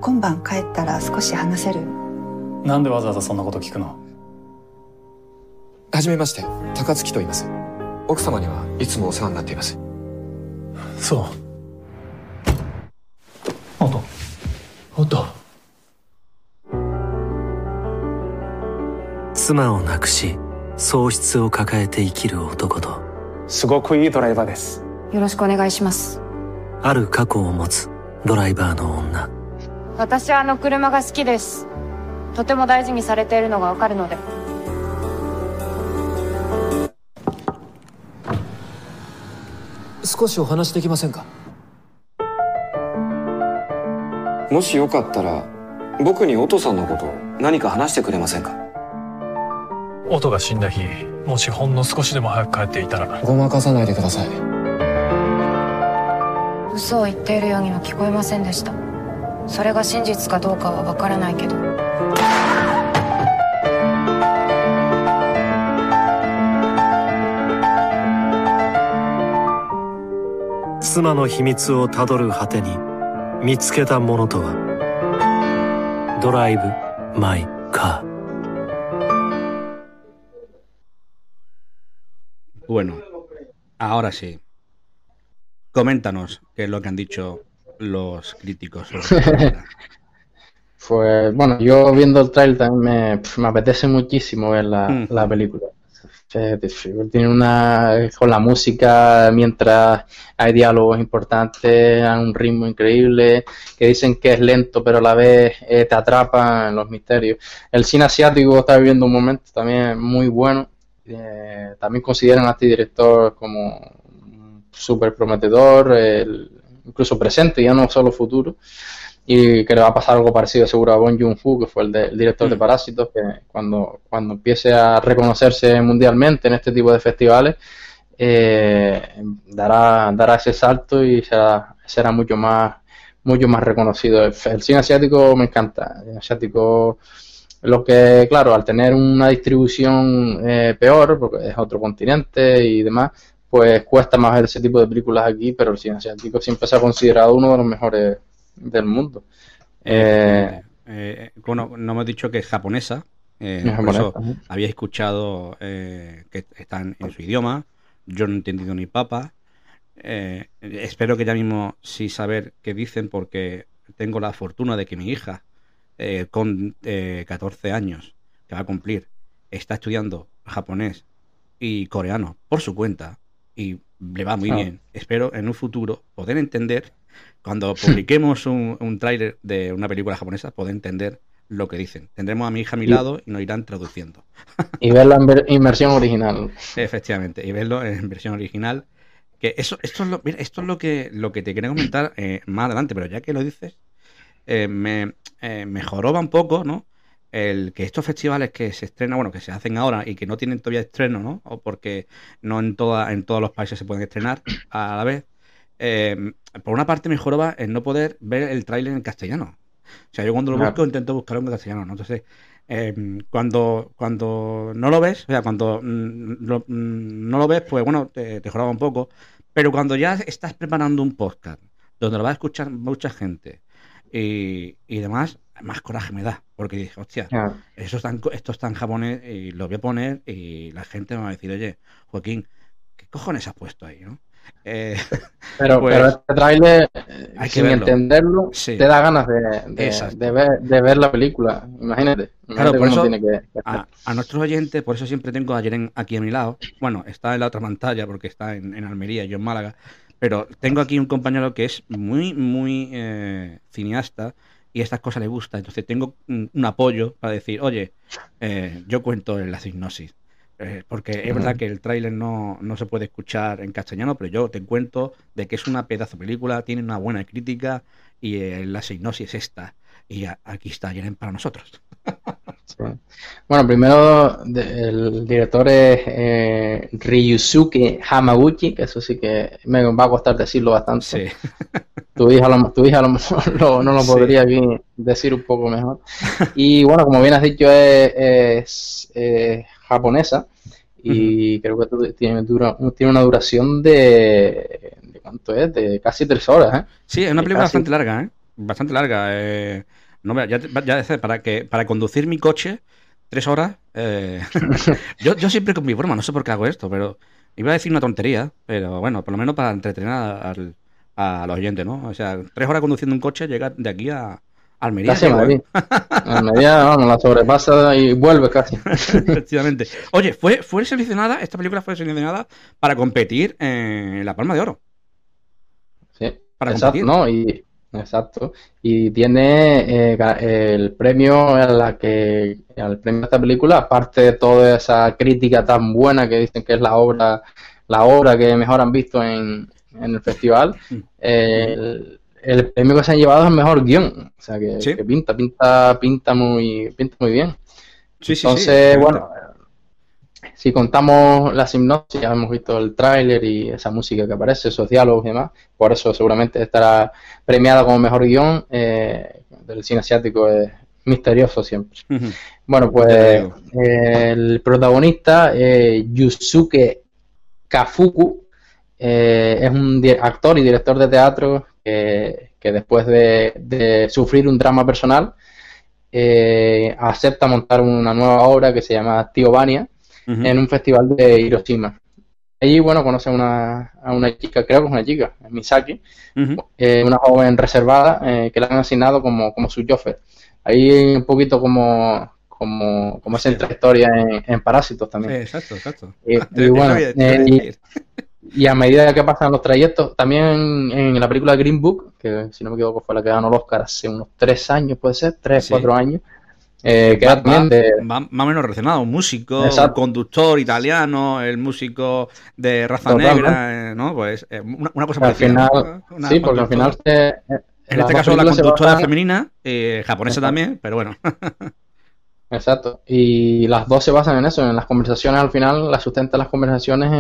今晩帰ったら少し話せるなんでわざわざそんなこと聞くの はじめまして高槻と言います。奥様にはいつもお世話になっています。そう。おっとおっと妻を亡くし喪失を抱えて生きる男と。すごくいいドライバーです。よろしくお願いします。ある過去を持つドライバーの女。私はあの車が好きです。とても大事にされているのがわかるので少しお話できませんか？もしよかったら僕にお父さんのことを何か話してくれませんか？音が死んだ日もしほんの少しでも早く帰っていたら。ごまかさないでください。嘘を言っているようには聞こえませんでした。それが真実かどうかはわからないけど 妻の秘密をたどる果てに見つけたものとはドライブ・マイ・カー Bueno, ahora sí. Coméntanos qué es lo que han dicho los críticos. sobre esta película. Pues bueno, yo viendo el trailer también me, pf, me apetece muchísimo ver la, Mm. la película. Tiene una con la música mientras hay diálogos importantes, a un ritmo increíble, que dicen que es lento pero a la vez eh, te atrapa en los misterios. El cine asiático está viviendo un momento también muy bueno. Eh, también consideran a este director como súper prometedor, incluso presente, ya no solo futuro y que le va a pasar algo parecido seguro a Bong Joon-ho, que fue el, de- el director de Mm. Parásitos, que cuando, cuando empiece a reconocerse mundialmente en este tipo de festivales, eh, dará, dará ese salto y será, será mucho más mucho más reconocido. El, el cine asiático me encanta. El cine asiático, lo que, claro, al tener una distribución eh, peor, porque es otro continente y demás, pues cuesta más ver ese tipo de películas aquí, pero el cine asiático siempre se ha considerado uno de los mejores del mundo. Eh, Eh, bueno, no hemos dicho que es japonesa. eh, Es por eso había escuchado eh, que están en su idioma. Yo no he entendido ni papa. Eh, espero que ya mismo sí saber qué dicen porque tengo la fortuna de que mi hija eh, con eh, 14 años que va a cumplir está estudiando japonés y coreano por su cuenta y le va muy Ah. bien. Espero en un futuro poder entender cuando publiquemos un, un tráiler de una película japonesa, poder entender lo que dicen. Tendremos a mi hija a mi lado y nos irán traduciendo. Y verlo en versión original. Efectivamente, y verlo en versión original. Que eso, esto es lo, esto es lo que, lo que te quería comentar eh, más adelante, pero ya que lo dices, eh, me, eh, un poco, ¿no? El que estos festivales que se estrenan, bueno, que se hacen ahora y que no tienen todavía estreno, ¿no? O porque no en, toda, en todos los países se pueden estrenar a la vez. Eh, por una parte me joroba el no poder ver el tráiler en castellano. O sea, yo cuando lo busco intento buscarlo en castellano, ¿no? Entonces, em, cuando, cuando no lo ves, o sea, cuando mm, mm, no lo ves, pues bueno, te, te joroba un poco. Pero cuando ya estás preparando un podcast donde lo va a escuchar mucha gente y, y demás, más coraje me da. Porque dije, hostia, eso está en, esto está en japonés y lo voy a poner y la gente me va a decir, oye, Joaquín, ¿qué cojones has puesto ahí, no? Eh, pero, pues, este trailer, sin entenderlo, te da ganas de, ver, la película. Imagínate. claro, por eso, a, nuestros oyentes, por eso siempre tengo a Jeren aquí a mi lado. Bueno, está en la otra pantalla porque está en, Almería, yo en Málaga. Pero tengo aquí un compañero que es muy, muy eh, cineasta y estas cosas le gusta. Entonces tengo un, apoyo para decir, oye, eh, yo cuento en la hipnosis. Eh, porque es verdad que el tráiler no, no, se puede escuchar en castellano, pero yo te cuento de que es una pedazo película, tiene una buena crítica y la sinopsis es esta. Y aquí está Jeren para nosotros. Bueno, primero el director es eh, Ryusuke Hamaguchi, que eso sí que me va a costar decirlo bastante. Tu hija, lo, tu hija no lo podría decir un poco mejor. Y bueno, como bien has dicho, es, japonesa y creo que tiene, dura, tiene una duración de, de, ¿Cuánto es? De casi tres horas. ¿eh? Sí, es una película bastante larga, ¿eh? Bastante larga. Eh, no, ya, ya, para, que, para conducir mi coche tres horas. Eh, yo, yo siempre con mi broma, no sé por qué hago esto, pero iba a decir una tontería, pero bueno, por lo menos para entretener al, a los oyentes, ¿no? O sea, tres horas conduciendo un coche, llega de aquí a Almería. Casi Madrid. Almería, vamos, la sobrepasa y vuelve casi. Efectivamente. Oye, fue, fue seleccionada, esta película fue seleccionada para competir en la Palma de Oro. Sí, para exacto, No, y, exacto. Y tiene eh, el premio a la que, el premio de esta película, aparte de toda esa crítica tan buena que dicen que es la obra, la obra que mejor han visto en, en el festival. el, premio que se han llevado es el mejor guion. O sea, que, pinta, pinta, pinta muy, pinta muy bien. Entonces, bueno, si contamos la hipnosis, ya hemos visto el tráiler y esa música que aparece, esos diálogos y demás, por eso seguramente estará premiada como mejor guion. Eh, del cine asiático es misterioso siempre. Bueno, pues el protagonista, eh, Yusuke Kafuku, eh, es un actor y director de teatro que, después de, sufrir un drama personal eh, acepta montar una nueva obra que se llama En un festival de Hiroshima. Allí, bueno, conoce a una, a una chica, creo que es una chica, Misaki, eh, una joven reservada que le han asignado como, como su chofer. Ahí un poquito como, como, como esa historia en, en, Parásitos también. exacto, exacto. y bueno, y a medida que pasan los trayectos, también en, la película Green Book, que si no me equivoco fue la que ganó el Oscar hace unos tres años, puede ser, tres, cuatro años, eh, que va, también de... más o menos relacionado, músico, conductor italiano, el músico de raza negra, eh, ¿no? Pues eh, una, cosa al final, Sí, porque al final... en este caso la conductora femenina, japonesa también, pero bueno. Exacto. Y las dos se basan en eso, en las conversaciones al final, las sustentan las conversaciones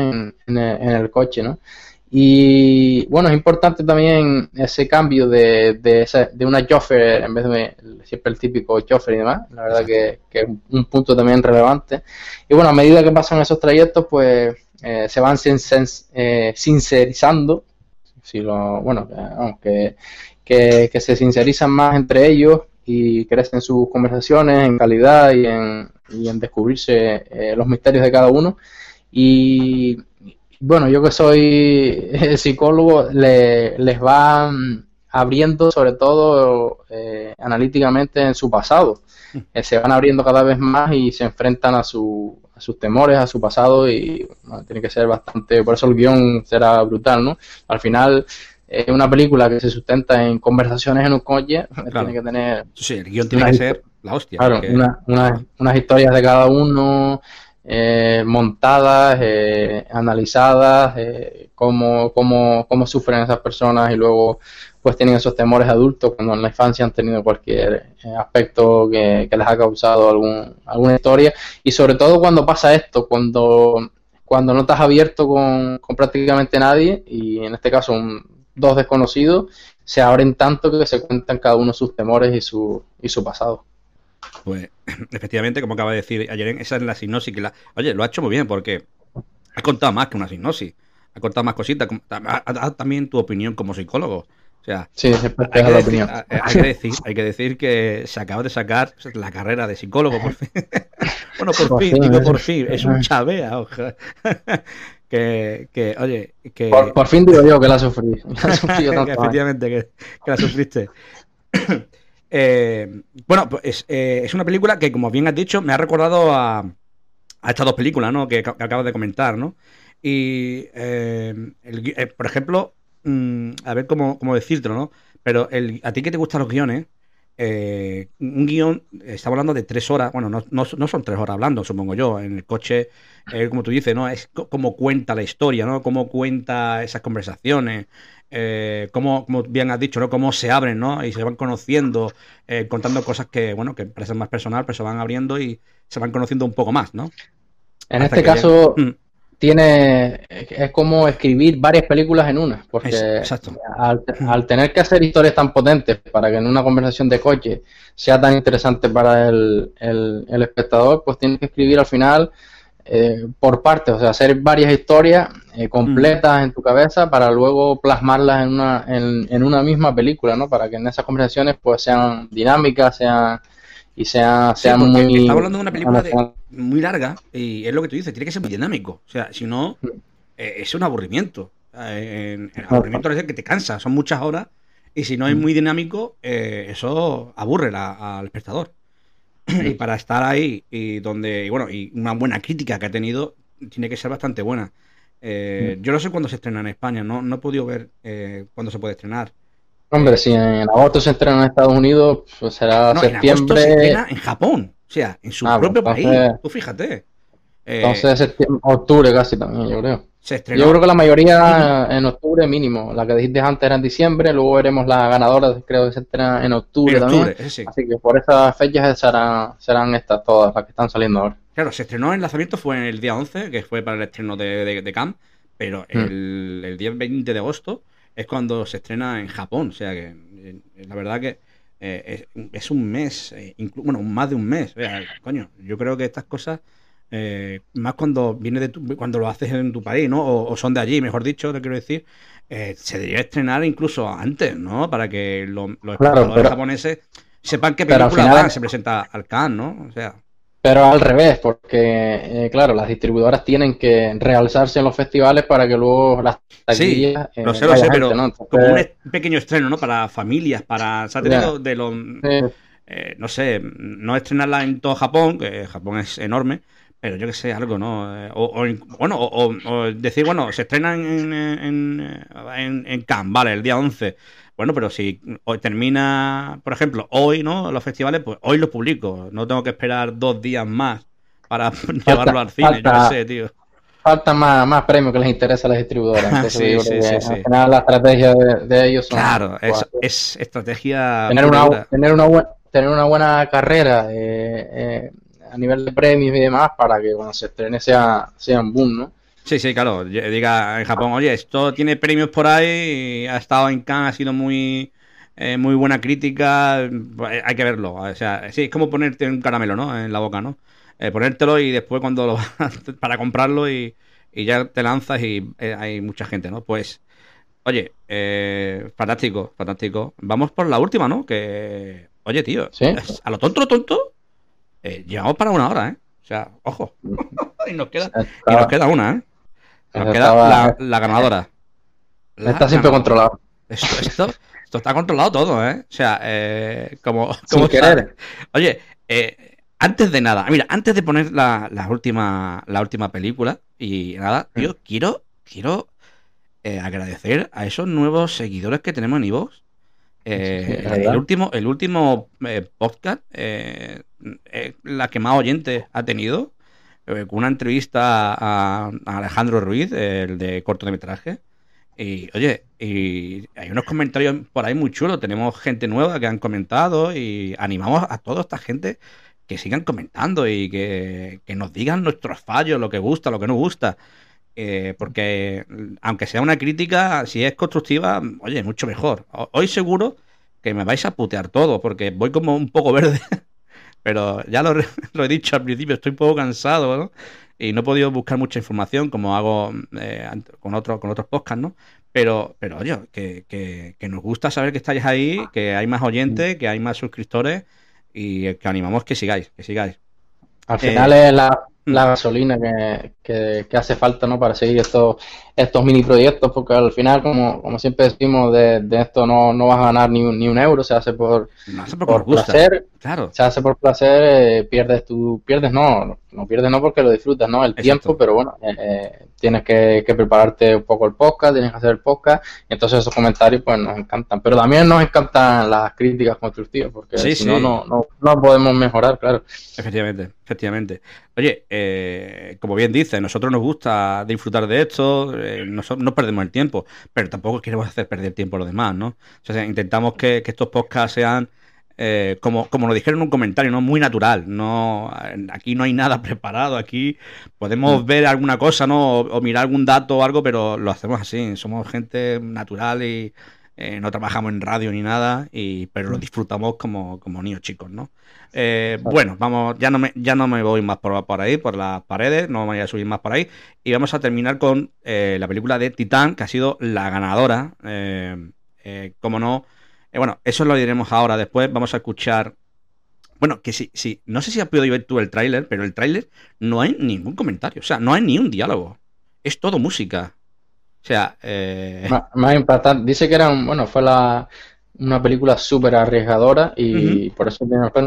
en, el, coche, ¿no? Y bueno, es importante también ese cambio de, de, de una chauffeur en vez de siempre el típico chauffeur y demás. La verdad que, que, es un punto también relevante. Y bueno, a medida que pasan esos trayectos, pues eh, se van eh, sincerizando. Si lo, bueno, que, que se sincerizan más entre ellos y crecen sus conversaciones en calidad y en, y en descubrirse eh, los misterios de cada uno. Y bueno, yo que soy psicólogo, le, les va mm, abriendo sobre todo eh, analíticamente en su pasado. Mm. Eh, se van abriendo cada vez más y se enfrentan a, su, a sus temores, a su pasado y tiene que ser bastante, por eso el guion será brutal, ¿no? Al final es una película que se sustenta en conversaciones en un coche, tiene que tener... Sí, el guion tiene que ser la hostia. Claro, porque- una- una- unas historias de cada uno eh, montadas, eh, analizadas, eh, cómo, cómo, cómo sufren esas personas y luego pues tienen esos temores adultos cuando en la infancia han tenido cualquier eh, aspecto que, que les ha causado algún, alguna historia y sobre todo cuando pasa esto, cuando, cuando no estás abierto con, con prácticamente nadie y en este caso un- dos desconocidos se abren tanto que se cuentan cada uno sus temores y su, y su pasado. Pues efectivamente, como acaba de decir ayer, esa es la sinopsis que la... Oye, lo ha hecho muy bien porque ha contado más que una sinopsis. Ha contado más cositas. Ha dado también tu opinión como psicólogo. O sea, Sí, hay que, la decir, opinión. hay- hay que decir, hay que decir que se acaba de sacar la carrera de psicólogo por fin. bueno, por, Por fin, fin, digo por fin. Es un chavea, ojalá. que, que, oye, que... Por, por fin digo yo que la sufrí. La sufrí que efectivamente que, que la sufriste. Eh, bueno, pues es, eh, es una película que, como bien has dicho, me ha recordado a, estas dos películas, ¿no? Que, acabas de comentar, ¿no? Y, eh, por ejemplo, mm, a ver cómo, cómo decírtelo, ¿no? Pero el, a ti que te gustan los guiones, un guion, estamos hablando de tres horas, bueno, no, no, son tres horas hablando, supongo yo, en el coche, como tú dices, ¿no? Es co- cómo cuenta la historia, ¿no? Cómo cuenta esas conversaciones, eh, cómo, como bien has dicho, ¿no? Cómo se abren, ¿no? Y se van conociendo, eh, contando cosas que, bueno, que parecen más personal, pero se van abriendo y se van conociendo un poco más, ¿no? En Hasta este caso, Mm, tiene es como escribir varias películas en una, porque exacto. al, al tener que hacer historias tan potentes para que en una conversación de coche sea tan interesante para el, el- el espectador, pues tienes que escribir al final eh, por partes, o sea, hacer varias historias eh, completas en tu cabeza para luego plasmarlas en una, en, en una misma película, ¿no? Para que en esas conversaciones pues sean dinámicas, sean y Sí, sean porque muy estamos hablando de una película de- muy larga y es lo que tú dices, tiene que ser muy dinámico. O sea, si no, Mm. eh, es un aburrimiento. Eh, en- el aburrimiento es decir que te cansa, son muchas horas y si no es Mm. muy dinámico, eh, eso aburre la- al espectador. Y para estar ahí y donde, y bueno, y una buena crítica que ha tenido, tiene que ser bastante buena. Eh, Mm. Yo no sé cuándo se estrena en España, no, no he podido ver eh, cuándo se puede estrenar. Hombre, si en agosto se estrena en Estados Unidos, pues será No, en septiembre. se estrena en Japón, o sea, en su Ah, pues propio entonces- país. Tú fíjate. Eh, Entonces, septiembre, octubre casi también, yo creo. Se estrenó. Yo creo que la mayoría en octubre mínimo. La que dijiste antes era en diciembre, luego veremos la ganadora, creo que se estrena en octubre, En octubre, también. sí. Así que por esas fechas serán, serán estas todas las que están saliendo ahora. Claro, se estrenó el lanzamiento fue el día 11, que fue para el estreno de, de, de Cannes, pero Mm. el, el día 20 de agosto es cuando se estrena en Japón. O sea que eh, la verdad que eh, es, es un mes, eh, inclu- bueno, más de un mes. O sea, coño, yo creo que estas cosas, eh, más cuando viene de tu- cuando lo haces en tu país, ¿no? O, o son de allí, mejor dicho, lo quiero decir, eh, se debería estrenar incluso antes, ¿no? Para que lo- los Claro, pero- japoneses sepan qué película final- van, se presenta al Cannes, ¿no? O sea. Pero al revés, porque, eh, claro, las distribuidoras tienen que realzarse en los festivales para que luego las Sí, taquillas. eh, lo sé, lo sé, gente, pero ¿no? Entonces, como un pequeño estreno, ¿no? Para familias, para. Te digo, de los. eh, no sé, no estrenarla en todo Japón, que Japón es enorme, pero yo que sé, algo, ¿no? Eh, O, o bueno, o, decir, bueno, se estrena en, en, en, en Cannes, vale, el día 11. Bueno, pero si hoy termina, por ejemplo, hoy, ¿no? Los festivales, pues hoy los publico. No tengo que esperar dos días más para llevarlo al cine, yo falta- qué sé, tío. falta más, más premios que les interesa a las distribuidoras. Entonces, Sí, yo sí, que sí, al sí. final la estrategia de, de ellos son Claro, es, es estrategia. tener una, tener una, buen- tener una buena carrera eh, eh, a nivel de premios y demás para que cuando se estrene sea, sea un boom, ¿no? Sí, sí, claro. Diga en Japón, oye, esto tiene premios por ahí, y ha estado en Cannes, ha sido muy, eh, muy buena crítica, pues, hay que verlo. O sea, sí, es como ponerte un caramelo, ¿no? En la boca, ¿no? Eh, ponértelo y después cuando lo para comprarlo y, y ya te lanzas y eh, hay mucha gente, ¿no? Pues, oye, fantástico, fantástico. Vamos por la última, ¿no? Que, oye, tío, Sí. a lo tonto, lo tonto, eh, llevamos para una hora, ¿eh? O sea, ojo. y nos queda, y nos Estaba- queda una, ¿eh? Nos queda estaba- la, la ganadora. La está siempre ganadora. controlado. Esto, esto, esto está controlado todo, ¿eh? O sea, eh, como, Sin como querer. Oye, eh, antes de nada, mira, antes de poner la, la última, la última película y nada, Mm. tío, quiero, quiero eh, agradecer a esos nuevos seguidores que tenemos en Evox. Eh, el último, el último eh, podcast, eh, eh, la que más oyentes ha tenido, con una entrevista a, a Alejandro Ruiz, el de cortometraje. Y oye, y hay unos comentarios por ahí muy chulos. Tenemos gente nueva que han comentado y animamos a toda esta gente que sigan comentando y que, que nos digan nuestros fallos, lo que gusta, lo que no gusta. Eh, porque aunque sea una crítica, si es constructiva, oye, mucho mejor. Ho- Hoy seguro que me vais a putear todo, porque voy como un poco verde. Pero ya lo, lo he dicho al principio, estoy un poco cansado, ¿no? Y no he podido buscar mucha información como hago eh, con, otros con otros podcasts, ¿no? Pero, pero oye, que, que- que nos gusta saber que estáis ahí, que hay más oyentes, que hay más suscriptores y que animamos que sigáis, que sigáis. Al Eh, final es la. La gasolina que, que- que hace falta, ¿no? Para seguir estos, estos mini proyectos, porque al final, como, como siempre decimos, de, de esto no, no vas a ganar ni un, ni un euro, se hace por, No por placer, Claro, se hace por placer, eh, pierdes tu, pierdes no, no pierdes no porque lo disfrutas, ¿no? El Exacto. tiempo, pero bueno, eh, eh, tienes que, que prepararte un poco el podcast, tienes que hacer el podcast, y entonces esos comentarios pues nos encantan, pero también nos encantan las críticas constructivas, porque Sí, si sí. no, no, no, no podemos mejorar, claro. efectivamente, efectivamente. Oye, eh, como bien dice, nosotros nos gusta disfrutar de esto, eh, no perdemos el tiempo, pero tampoco queremos hacer perder tiempo a los demás, ¿no? O sea, intentamos que, que estos podcasts sean, eh, como, como nos dijeron en un comentario, ¿no? Muy natural, no, aquí no hay nada preparado, aquí podemos ver alguna cosa, ¿no? O, o mirar algún dato o algo, pero lo hacemos así, somos gente natural y eh, no trabajamos en radio ni nada, y, pero lo disfrutamos como, como niños chicos, ¿no? Eh, bueno, vamos, ya no me, ya no me voy más por, por ahí, por las paredes, no me voy a subir más por ahí. Y vamos a terminar con eh, la película de Titán, que ha sido la ganadora. Como no, bueno, eso lo diremos ahora después. Vamos a escuchar. Bueno, que sí, sí, no sé si has podido ver tú el tráiler, pero el tráiler no hay ningún comentario, o sea, no hay ni un diálogo. Es todo música. O sea, eh, Más, más impactante. Dice que era, un- bueno, fue la, una película súper arriesgadora y por eso.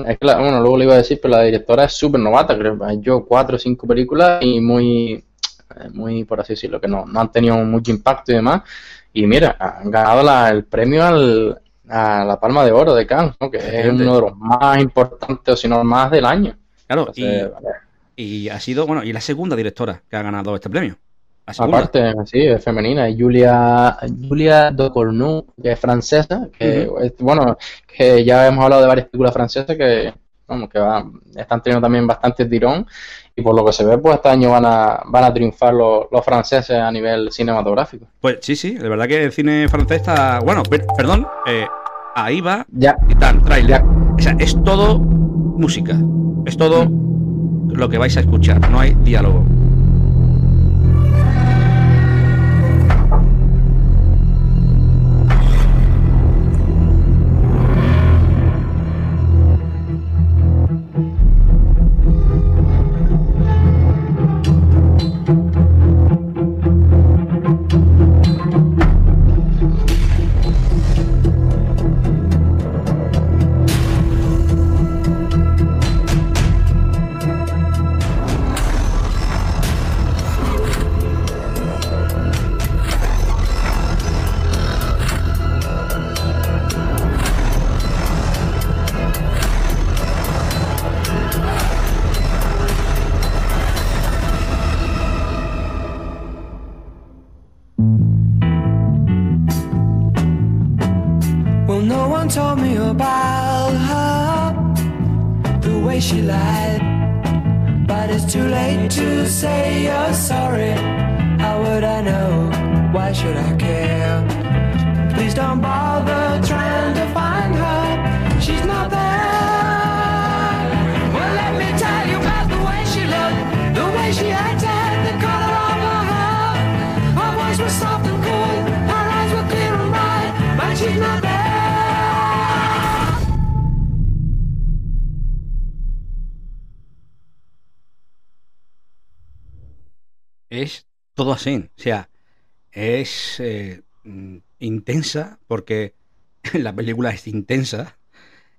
Es que, la- bueno, luego le iba a decir, pero la directora es súper novata, creo hecho cuatro o cinco películas y muy, eh, muy, por así decirlo, que no, no han tenido mucho impacto y demás. Y mira, han ganado la- el premio al, a la Palma de Oro de Cannes, ¿no? Que es uno de los más importantes, o si no más del año. claro, y, vale. y ha sido, bueno, y la segunda directora que ha ganado este premio. La. Aparte, sí, es femenina. y Julia, Julia Ducournau, que es francesa, que, bueno, que ya hemos hablado de varias películas francesas que, vamos, que va- están teniendo también bastante tirón. Y por lo que se ve, pues este año van a, van a triunfar los, los franceses a nivel cinematográfico. Pues sí, sí, de verdad que el cine francés está. Bueno, per- perdón, eh, ahí va Ya, Titán, trailer. ya. O sea, es todo música. Es todo lo que vais a escuchar. No hay diálogo. Sea, es eh, mm, intensa porque la película es intensa.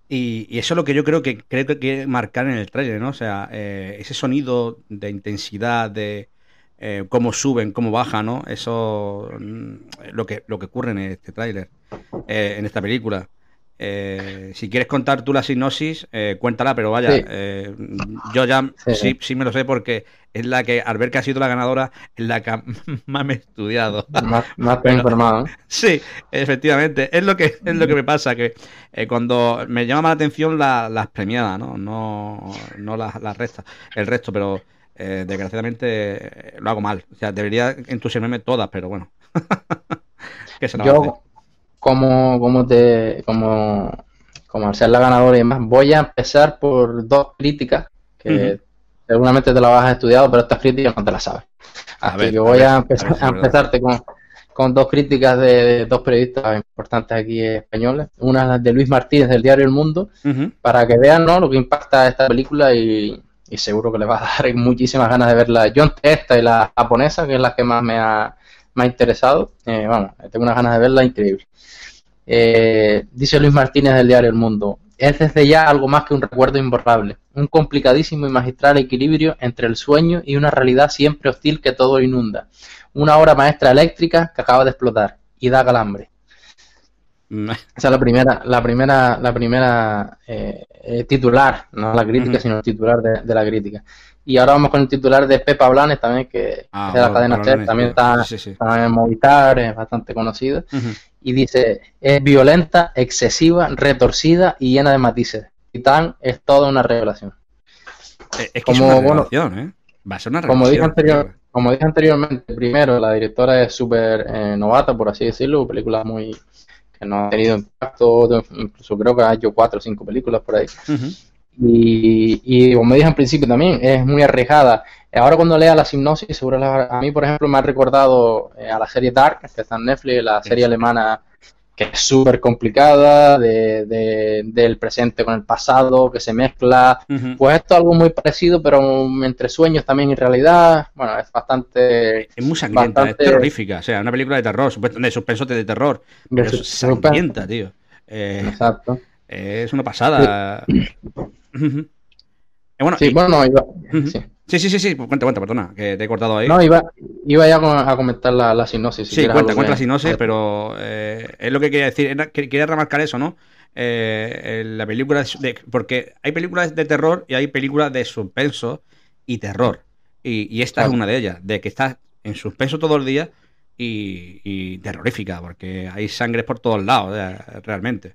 Y, eso es lo que yo creo que creo que quiere marcar en el tráiler, ¿no? O sea, eh, ese sonido de intensidad, de eh, cómo suben, cómo bajan, ¿no? Eso mm, lo que lo que ocurre en este tráiler, eh, en esta película. Eh, si quieres contar tú la sinopsis, eh, cuéntala, pero vaya, Sí. eh, yo ya Sí, sí, me lo sé porque es la que, al ver que ha sido la ganadora, es la que más me he estudiado. Más, más Pero- informado. Sí, efectivamente. Es lo que, es lo que me pasa, que eh, cuando me llama la atención la- las premiadas, ¿no? No, no las, las restas, el resto, pero eh, desgraciadamente eh, lo hago mal. O sea, debería entusiasmarme todas, pero bueno. ¿Qué se le va a hacer? Yo, como, como te, como, como al ser la ganadora y demás, voy a empezar por dos críticas que seguramente te las vas a estudiar, pero estas críticas no te las sabes. A Así ver, que a voy ver, a, a empezar, ver a empezarte con, con dos críticas de, de dos periodistas importantes aquí españoles. Una es la de Luis Martínez del diario El Mundo, para que vean ¿no? lo que impacta esta película y, y seguro que les va a dar muchísimas ganas de verla. Yo entre esta y la japonesa, que es la que más me ha, me ha interesado, eh, vamos, tengo unas ganas de verla increíble. Eh, dice Luis Martínez del diario El Mundo, es desde ya algo más que un recuerdo imborrable, un complicadísimo y magistral equilibrio entre el sueño y una realidad siempre hostil que todo inunda, una obra maestra eléctrica que acaba de explotar y da calambre. Mm, Esa es la primera, la primera, la primera eh, eh, titular, no la crítica, sino el titular de, de la crítica. Y ahora vamos con el titular de Pepa Blanes también, que Ah, es de la bueno, cadena Blanes, también está, Sí, sí, sí. está en Movistar, es bastante conocido. Y dice, es violenta, excesiva, retorcida y llena de matices. Titán es toda una revelación. Eh, Es que es Como, una bueno, revelación, ¿eh? Va a ser una Como dije, revelación. anterior, como dije anteriormente, primero, la directora es súper eh, novata, por así decirlo, películas muy que no ha tenido impacto, incluso creo que ha hecho cuatro o cinco películas por ahí. Y, y como dije al principio también, es muy arriesgada. Ahora cuando lea la sinopsis, seguro la- a mí, por ejemplo, me ha recordado eh, a la serie Dark, que está en Netflix, la serie alemana que es súper complicada, de, de- del presente con el pasado, que se mezcla. Pues esto es algo muy parecido, pero entre sueños también y realidad. Bueno, es bastante... Es muy sangrienta, bastante- es terrorífica. O sea, una película de terror, de suspenso de terror. De Pero es sangrienta, tío. Eh, Exacto. es una pasada. Eh, bueno, Sí, y- bueno, iba, sí. sí, sí, sí, sí, pues cuenta, cuenta, perdona, que te he cortado ahí. No, iba, iba ya a comentar la, la sinopsis. si Sí, cuenta, cuenta la sinopsis, pero eh, es lo que quería decir. Era- quería remarcar eso, ¿no? Eh, la película de, porque hay películas de terror y hay películas de suspenso y terror. Y, y esta Claro. es una de ellas, de que estás en suspenso todo el día y, y terrorífica, porque hay sangre por todos lados, realmente.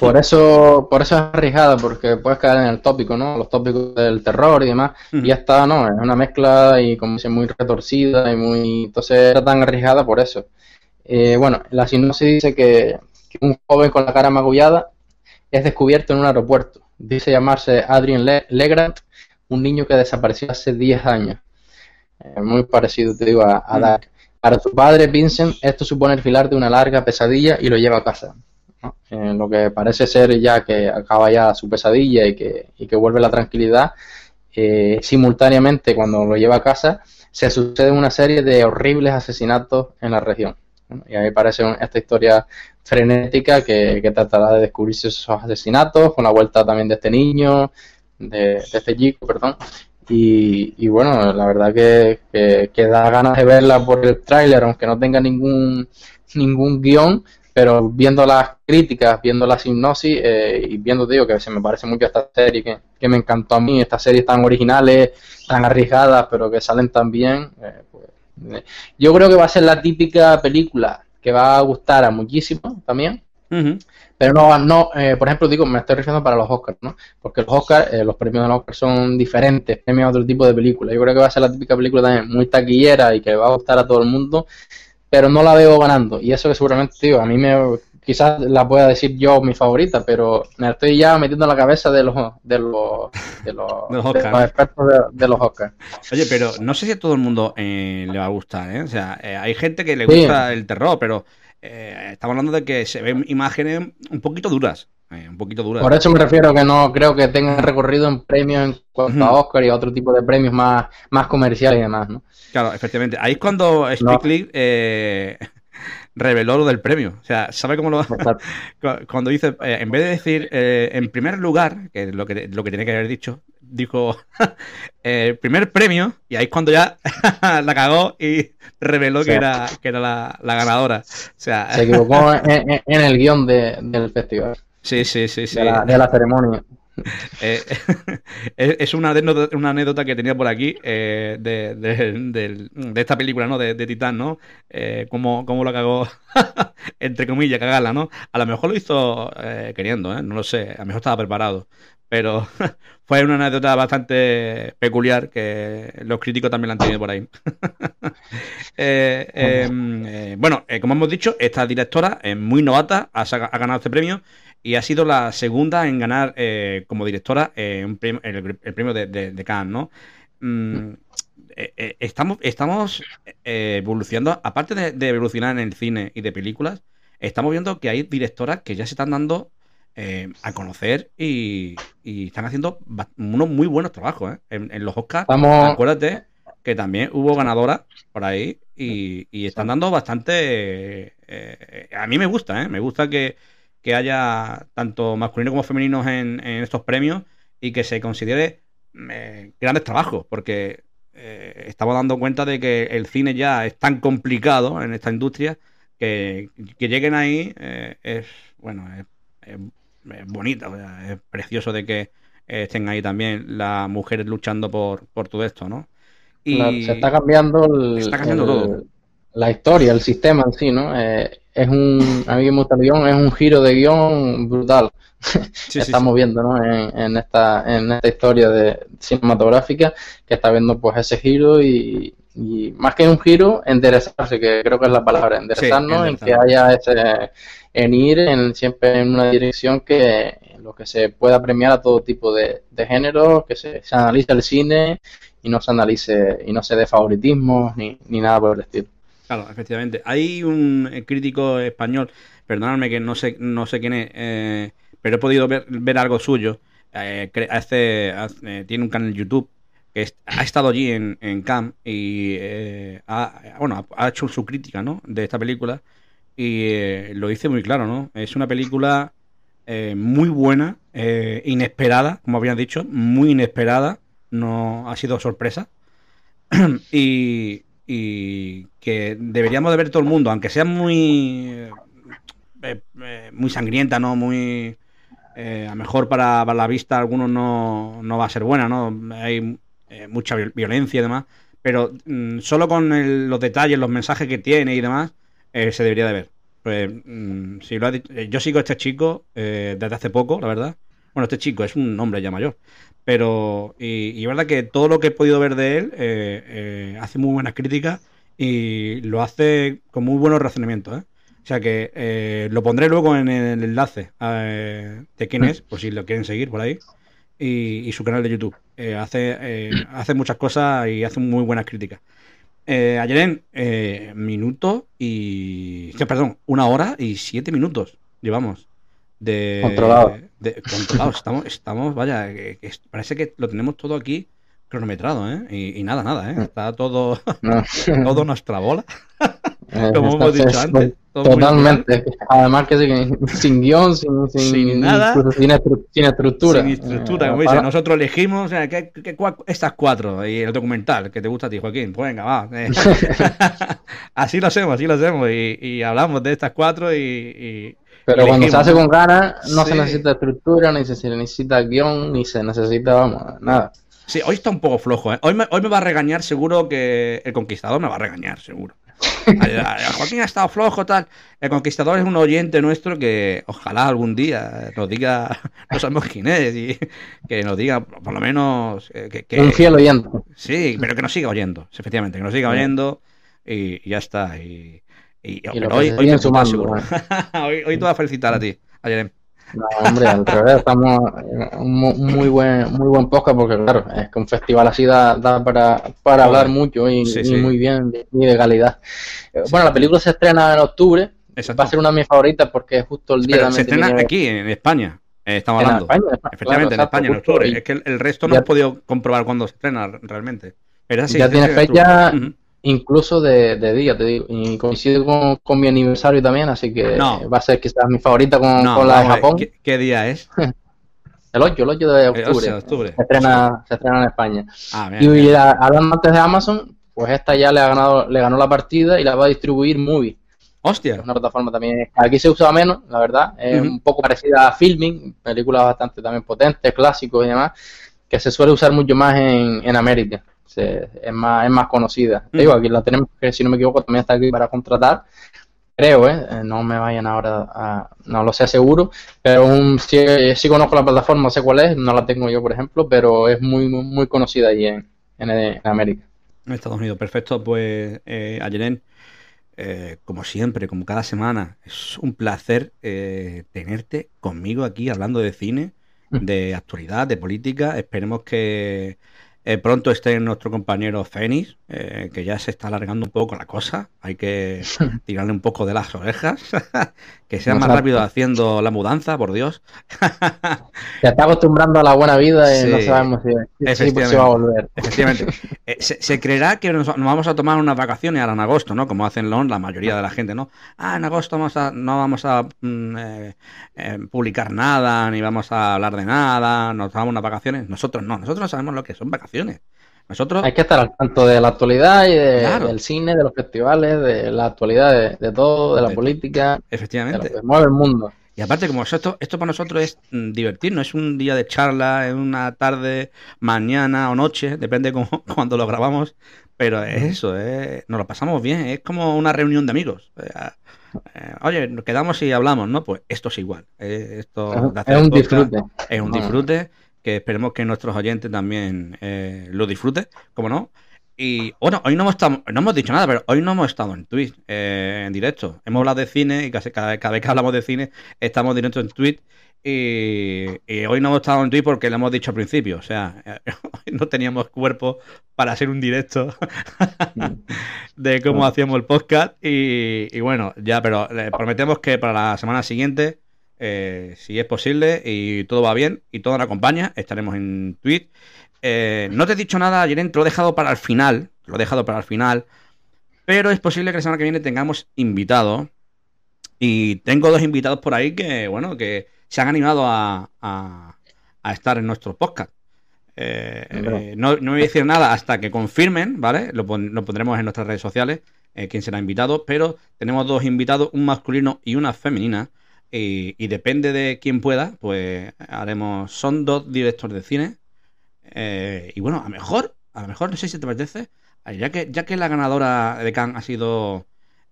Por eso, por eso es arriesgada, porque puedes caer en el tópico, ¿no? Los tópicos del terror y demás. Y esta, no, es una mezcla y como dice, muy retorcida y muy... Entonces era tan arriesgada por eso. Eh, bueno, la sinopsis dice que, que un joven con la cara magullada es descubierto en un aeropuerto. Dice llamarse Adrien Le- Legrand, un niño que desapareció hace 10 años. Eh, muy parecido, te digo, a, a Mm. Dark. Para su padre, Vincent, esto supone el filar de una larga pesadilla y lo lleva a casa. Eh, lo que parece ser ya que acaba ya su pesadilla y que, y que vuelve la tranquilidad, eh, simultáneamente cuando lo lleva a casa, se sucede una serie de horribles asesinatos en la región. Y ahí parece un- esta historia frenética que, que tratará de descubrirse esos asesinatos, con la vuelta también de este niño, de, de este chico, perdón. Y, y bueno, la verdad que, que, que da ganas de verla por el tráiler, aunque no tenga ningún, ningún guion, pero viendo las críticas, viendo la sinopsis eh, y viendo, digo, que se me parece mucho esta serie, que, que me encantó a mí, estas series tan originales, tan arriesgadas, pero que salen tan bien, eh, pues, eh, yo creo que va a ser la típica película que va a gustar a muchísimo también, Ujú. pero no, no eh, por ejemplo, digo, me estoy refiriendo para los Oscars, ¿no? Porque los Oscars, eh, los premios de los Oscars son diferentes, premios a otro tipo de películas. Yo creo que va a ser la típica película también muy taquillera y que va a gustar a todo el mundo, pero no la veo ganando. Y eso que seguramente, digo, a mí me quizás la pueda decir yo mi favorita, pero me estoy ya metiendo en la cabeza de los de los de los, De los de Oscars. los expertos de, de los Oscars. Oye, pero no sé si a todo el mundo eh, le va a gustar, ¿eh? O sea, eh, hay gente que le Sí. gusta el terror, pero eh, estamos hablando de que se ven imágenes un poquito duras. Eh, un poquito duras. Por eso me refiero que no creo que tengan recorrido en premios en cuanto a. Oscar y a otro tipo de premios más, más comerciales y demás, ¿no? Claro, efectivamente. Ahí es cuando Spike eh, reveló lo del premio. O sea, ¿sabe cómo lo.? Cu- cuando dice, eh, en vez de decir en primer lugar, que es lo que, lo que tiene que haber dicho, dijo eh, primer premio, y ahí es cuando ya la cagó y reveló que era, que era la, la ganadora. O sea, Se equivocó en, en- en el guion de- del festival. Sí, sí, sí, sí. de, la, de la ceremonia. Eh, es una anécdota, una anécdota que tenía por aquí eh, de, de- del- de esta película, ¿no? De, Titán, ¿no? Eh, cómo, cómo lo cagó, entre comillas, cagarla, ¿no? A lo mejor lo hizo eh, queriendo, ¿eh? No lo sé, a lo mejor estaba preparado. Pero fue una anécdota bastante peculiar que los críticos también la han tenido por ahí. Eh, bueno, como hemos dicho, esta directora es muy novata, ha ganado este premio y ha sido la segunda en ganar eh, como directora eh, un premio- el, el premio de, de- de Cannes, ¿no? Mm, eh, eh, estamos estamos evolucionando, aparte de, de evolucionar en el cine y de películas, estamos viendo que hay directoras que ya se están dando a conocer y, y están haciendo unos muy buenos trabajos en, en los Oscars. Acuérdate que también hubo ganadoras por ahí y, y están dando bastante... a mí me gusta, ¿eh? Me gusta que, que haya tanto masculinos como femeninos en, en estos premios y que se considere eh, grandes trabajos, porque eh, estamos dando cuenta de que el cine ya es tan complicado en esta industria que, que lleguen ahí eh, es, bueno, es, es- es bonito, o sea, es precioso de que estén ahí también las mujeres luchando por, por todo esto, ¿no? Y Claro, se está cambiando, el- está cambiando el- todo. la historia, el sistema en sí, ¿no? Eh, es un, a mí que me gusta el guion, es un giro de guion brutal. sí, Estamos viendo, ¿no? En, en esta, en esta historia de cinematográfica que está viendo pues ese giro y, y más que un giro, enderezarse, que creo que es la palabra, enderezarnos, en que haya ese, en ir en, siempre en una dirección que lo que se pueda premiar a todo tipo de, de géneros, que se, se analice el cine y no se analice y no se dé favoritismos ni, ni nada por el estilo. Claro, efectivamente. Hay un eh, crítico español, perdonadme que no sé, no sé quién es, eh, pero he podido ver, algo suyo. eh, tiene un canal YouTube que ha estado allí en, en Cannes y ha, bueno, ha, hecho su crítica ¿no? de esta película y lo dice muy claro, ¿no? Es una película muy buena, inesperada, como habían dicho, muy inesperada, no ha sido sorpresa y, y que deberíamos de ver todo el mundo, aunque sea muy eh, eh, muy sangrienta, ¿no? Muy eh, a lo mejor para, la vista algunos no, no va a ser buena, ¿no? Hay mucha viol- violencia y demás, pero mm, solo con el- los detalles, los mensajes que tiene y demás, se debería de ver. Pues, mm, si lo ha dicho- yo sigo a este chico desde hace poco, la verdad. Bueno, este chico es un hombre ya mayor. Pero, y, y verdad que todo lo que he podido ver de él eh, eh, hace muy buenas críticas y lo hace con muy buenos razonamientos. ¿eh? O sea que eh, lo pondré luego en el enlace eh, de quién es, por si lo quieren seguir por ahí, y, su canal de YouTube. Hace, hace muchas cosas y hace muy buenas críticas. Ayer en minuto y. perdón, una hora y siete minutos llevamos. De, Controlado. de- controlados. Estamos, estamos, vaya, que- que parece que lo tenemos todo aquí cronometrado, ¿eh? Y, y nada, nada, ¿eh? Está todo, No. todo nuestra bola. Eh, Como hemos dicho antes. Totalmente. Además que sin, sin guion, sin, sin, Sin nada. sin, estru- sin estructura. Sin estructura, Eh, como dice, para- nosotros elegimos o sea, ¿qué- qué cua- estas cuatro y el documental que te gusta a ti, Joaquín. Pues venga, va. eh. así lo hacemos, así lo hacemos y, y hablamos de estas cuatro y. y- Pero cuando se hace con ganas, no Sí. se necesita estructura, ni se necesita guion, ni se necesita, vamos, nada. Sí, hoy está un poco flojo, ¿eh? Hoy me, hoy me va a regañar seguro que el conquistador me va a regañar, seguro. Joaquín ha estado flojo, tal. El conquistador es un oyente nuestro que ojalá algún día nos diga, no sabemos quién es, y que nos diga por lo menos eh, que, que- Un fiel oyente. Sí, pero que nos siga oyendo, efectivamente, que nos siga oyendo y, y ya está. Y, y- Y hoy, hoy te sumando, seguro. hoy, hoy te voy a felicitar a ti, a Jerem. No, hombre, al revés, estamos un muy buen, muy buen podcast porque, claro, es que un festival así da, da para, para hablar mucho y, Sí, y sí. muy bien y de calidad. Eh, Bueno, la película se estrena en octubre, va a ser una de mis favoritas porque es justo el día Pero se estrena aquí, en España. eh, estamos En hablando. España, en España, Efectivamente, claro, en España, en exacto, octubre. y- Es que el, el resto no ya- he podido comprobar cuándo se estrena realmente. Pero ya tiene fecha. Incluso de, de día, te digo, y coincide con, con mi aniversario también, así que No. va a ser quizás mi favorita con, No, con la de Japón. ¿qué, qué día es? El 8, el 8 de octubre. 8 de octubre. Se estrena, se estrena en España. Ah, bien, y bien. la- hablando antes de Amazon, pues esta ya le ha ganado, le ganó la partida y la va a distribuir Movie. Hostia. Es una plataforma también. Aquí se usa menos, la verdad. Es un poco parecida a Filming, películas bastante también potentes, clásicos y demás, que se suele usar mucho más en, en América. Se- es, más, es más conocida. Te digo, aquí la tenemos, que si no me equivoco, también está aquí para contratar. Creo, ¿eh? Eh, No me vayan ahora a... No lo sé seguro, pero un, sí, sí conozco la plataforma, sé cuál es, no la tengo yo, por ejemplo, pero es muy, muy, muy conocida allí en, en, en América. En Estados Unidos, perfecto. Pues, eh, Ayelen, eh, como siempre, como cada semana, es un placer eh, tenerte conmigo aquí hablando de cine, de actualidad, de política. Esperemos que eh, pronto esté nuestro compañero Fénix, eh, que ya se está alargando un poco la cosa. Hay que tirarle un poco de las orejas, que sea más rápido haciendo la mudanza, por Dios. Se está acostumbrando a la buena vida y no sabemos si, Efectivamente. va a volver. Efectivamente. Eh, se, se creerá que nos, nos vamos a tomar unas vacaciones ahora en agosto, ¿no? Como hacen lo- la mayoría de la gente, ¿no? Ah, en agosto vamos a, no vamos a mm, eh, eh, publicar nada, ni vamos a hablar de nada, nos tomamos unas vacaciones. Nosotros no, nosotros no sabemos lo que son vacaciones. Nosotros, Hay que estar al tanto de la actualidad y de- Claro. del cine, de los festivales, de la actualidad de, de todo, de la política, de lo efectivamente. que mueve el mundo. Y aparte, como esto, esto para nosotros es mm, divertirnos, es un día de charla, es una tarde, mañana o noche, depende cómo, cuando lo grabamos, pero es eso, es- nos lo pasamos bien, es como una reunión de amigos. Eh, oye, nos quedamos y hablamos, ¿no? Pues esto es igual. eh, esto Es, un disfrute. Es un disfrute que esperemos que nuestros oyentes también eh, lo disfruten, como no. Y bueno, hoy no hemos, estado, no hemos dicho nada, pero hoy no hemos estado en Twitch eh, en directo. Hemos hablado de cine y casi cada, vez- cada vez que hablamos de cine estamos directo en Twitch. Y, y hoy no hemos estado en Twitch porque lo hemos dicho al principio. O sea, hoy no teníamos cuerpo para hacer un directo de cómo hacíamos el podcast. Y, y bueno, ya, pero le prometemos que para la semana siguiente, eh, si es posible y todo va bien y todo nos acompaña, estaremos en Twitch. Eh, no te he dicho nada, Jeren, te lo he dejado para el final. Te lo he dejado para el final. Pero es posible que la semana que viene tengamos invitados. Y tengo dos invitados por ahí que, bueno, que se han animado a, a- a estar en nuestro podcast. Eh, eh, no, no voy a decir nada hasta que confirmen, ¿vale? Lo, pon- lo pondremos en nuestras redes sociales, eh, quién será invitado, pero tenemos dos invitados, un masculino y una femenina, y, y depende de quién pueda, pues haremos, son dos directores de cine, eh, y bueno, a lo mejor, a lo mejor, no sé si te apetece, eh, ya que, ya que la ganadora de Cannes ha sido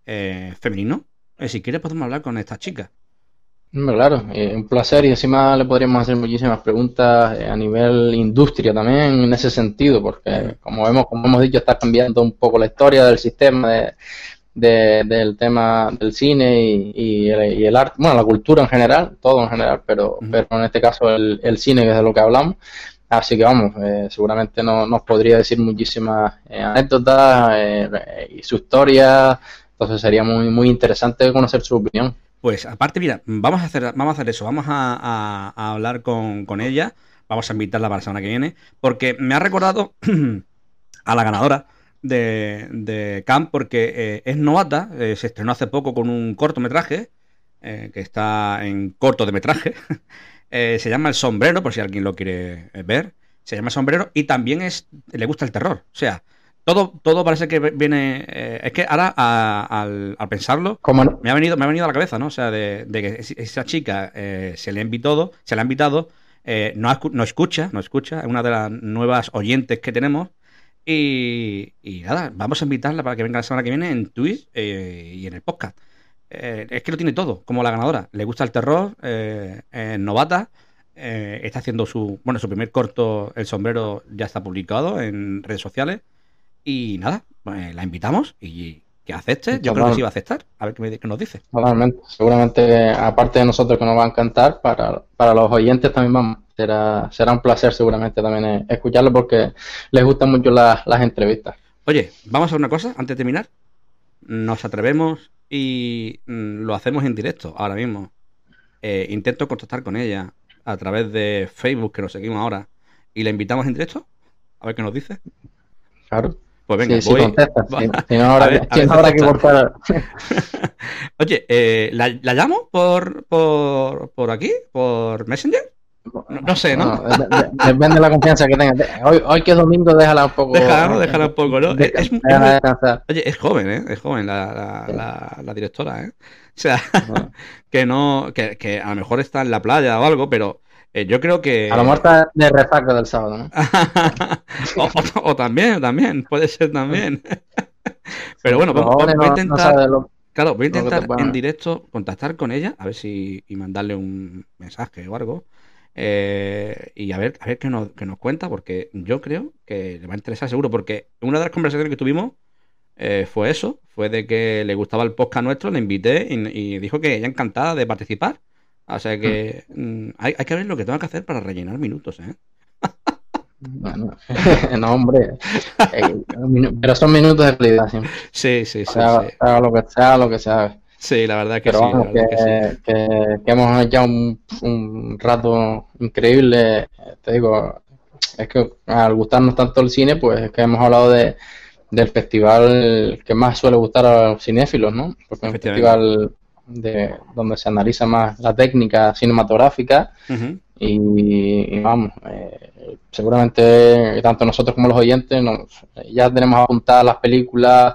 eh, femenino, eh, si quieres podemos hablar con esta chica. Hombre, Claro, eh, un placer y encima le podríamos hacer muchísimas preguntas a nivel industria también en ese sentido, porque como vemos, como hemos dicho, está cambiando un poco la historia del sistema de, de- del tema del cine y, y el, y el arte, bueno, la cultura en general, todo en general, pero, pero en este caso el, el cine, que es de lo que hablamos. Así que vamos, eh, seguramente no- nos podría decir muchísimas eh, anécdotas eh, eh, y su historia, entonces sería muy, muy interesante conocer su opinión. Pues aparte, mira, vamos a hacer, vamos a hacer eso, vamos a, a- a hablar con, con ella, vamos a invitarla para la semana que viene, porque me ha recordado a la ganadora de, de Camp, porque eh, es novata, eh, se estrenó hace poco con un cortometraje, eh, que está en corto de metraje, eh, se llama El Sombrero, por si alguien lo quiere ver, se llama El Sombrero, y también es, le gusta el terror, o sea, todo, todo parece que viene, eh, es que ahora a- al, al pensarlo, no- me ha venido, me ha venido a la cabeza, ¿no? O sea, de, de que es- esa chica eh, se le ha invitado, se le ha invitado, eh, no, no escucha, no escucha, es una de las nuevas oyentes que tenemos. Y, y nada, vamos a invitarla para que venga la semana que viene en Twitch eh, y en el podcast. Eh, es que lo tiene todo, como la ganadora. Le gusta el terror, eh, es novata, eh, está haciendo su, bueno, su primer corto, El Sombrero, ya está publicado en redes sociales. Y nada, pues la invitamos y que acepte. Yo creo que sí va a aceptar. A ver qué, me- qué nos dice. Totalmente. Seguramente, aparte de nosotros que nos va a encantar, para, para los oyentes también vamos. Será, será un placer seguramente también eh, escucharlo porque les gustan mucho las, las entrevistas. Oye, vamos a una cosa antes de terminar. Nos atrevemos y mm, lo hacemos en directo ahora mismo. Eh, intento contactar con ella a través de Facebook, que nos seguimos ahora, y la invitamos en directo. A ver qué nos dice. Claro. Pues venga, Sí, voy. contesta, sí. Si no, habrá ver- que- si no habrá cortar. Oye, eh, ¿la, la llamo por, por, por aquí? ¿Por Messenger? No, sé, ¿no? No, de- de- depende de la confianza que tengas. Hoy, hoy que es domingo, déjala un poco. Déjala, ¿no? Déjala un poco, ¿no? Es. Oye, es joven, ¿eh? Es joven la, la, la- la directora, ¿eh? O sea, que no, que, que a lo mejor está en la playa o algo, pero eh, yo creo que... A lo mejor está de resaca del sábado, ¿no? o, o- o también, también, puede ser también. Pero bueno, vamos, a no claro, voy a intentar en directo contactar con ella, a ver si, y mandarle un mensaje o algo. Eh, y a ver, a ver qué nos, qué nos cuenta, porque yo creo que le va a interesar seguro, porque una de las conversaciones que tuvimos eh, fue eso, fue de que le gustaba el podcast nuestro, le invité y, y dijo que ella encantada de participar. O sea que mm, hay, hay que ver lo que tengo que hacer para rellenar minutos, ¿eh? Bueno, no, hombre. Eh, pero son minutos de calidad siempre. Sí, sí, sí. Sea, sí. sea lo que sea, lo que sea. Sí, la verdad que Pero sí, vamos, que, que sí. que- que hemos hecho un, un rato increíble. Te digo, es que al gustarnos tanto el cine, pues es que hemos hablado de, del festival que más suele gustar a los cinéfilos, ¿no? Porque es un festival de, donde se analiza más la técnica cinematográfica y vamos, eh, seguramente tanto nosotros como los oyentes nos- ya tenemos apuntadas las películas,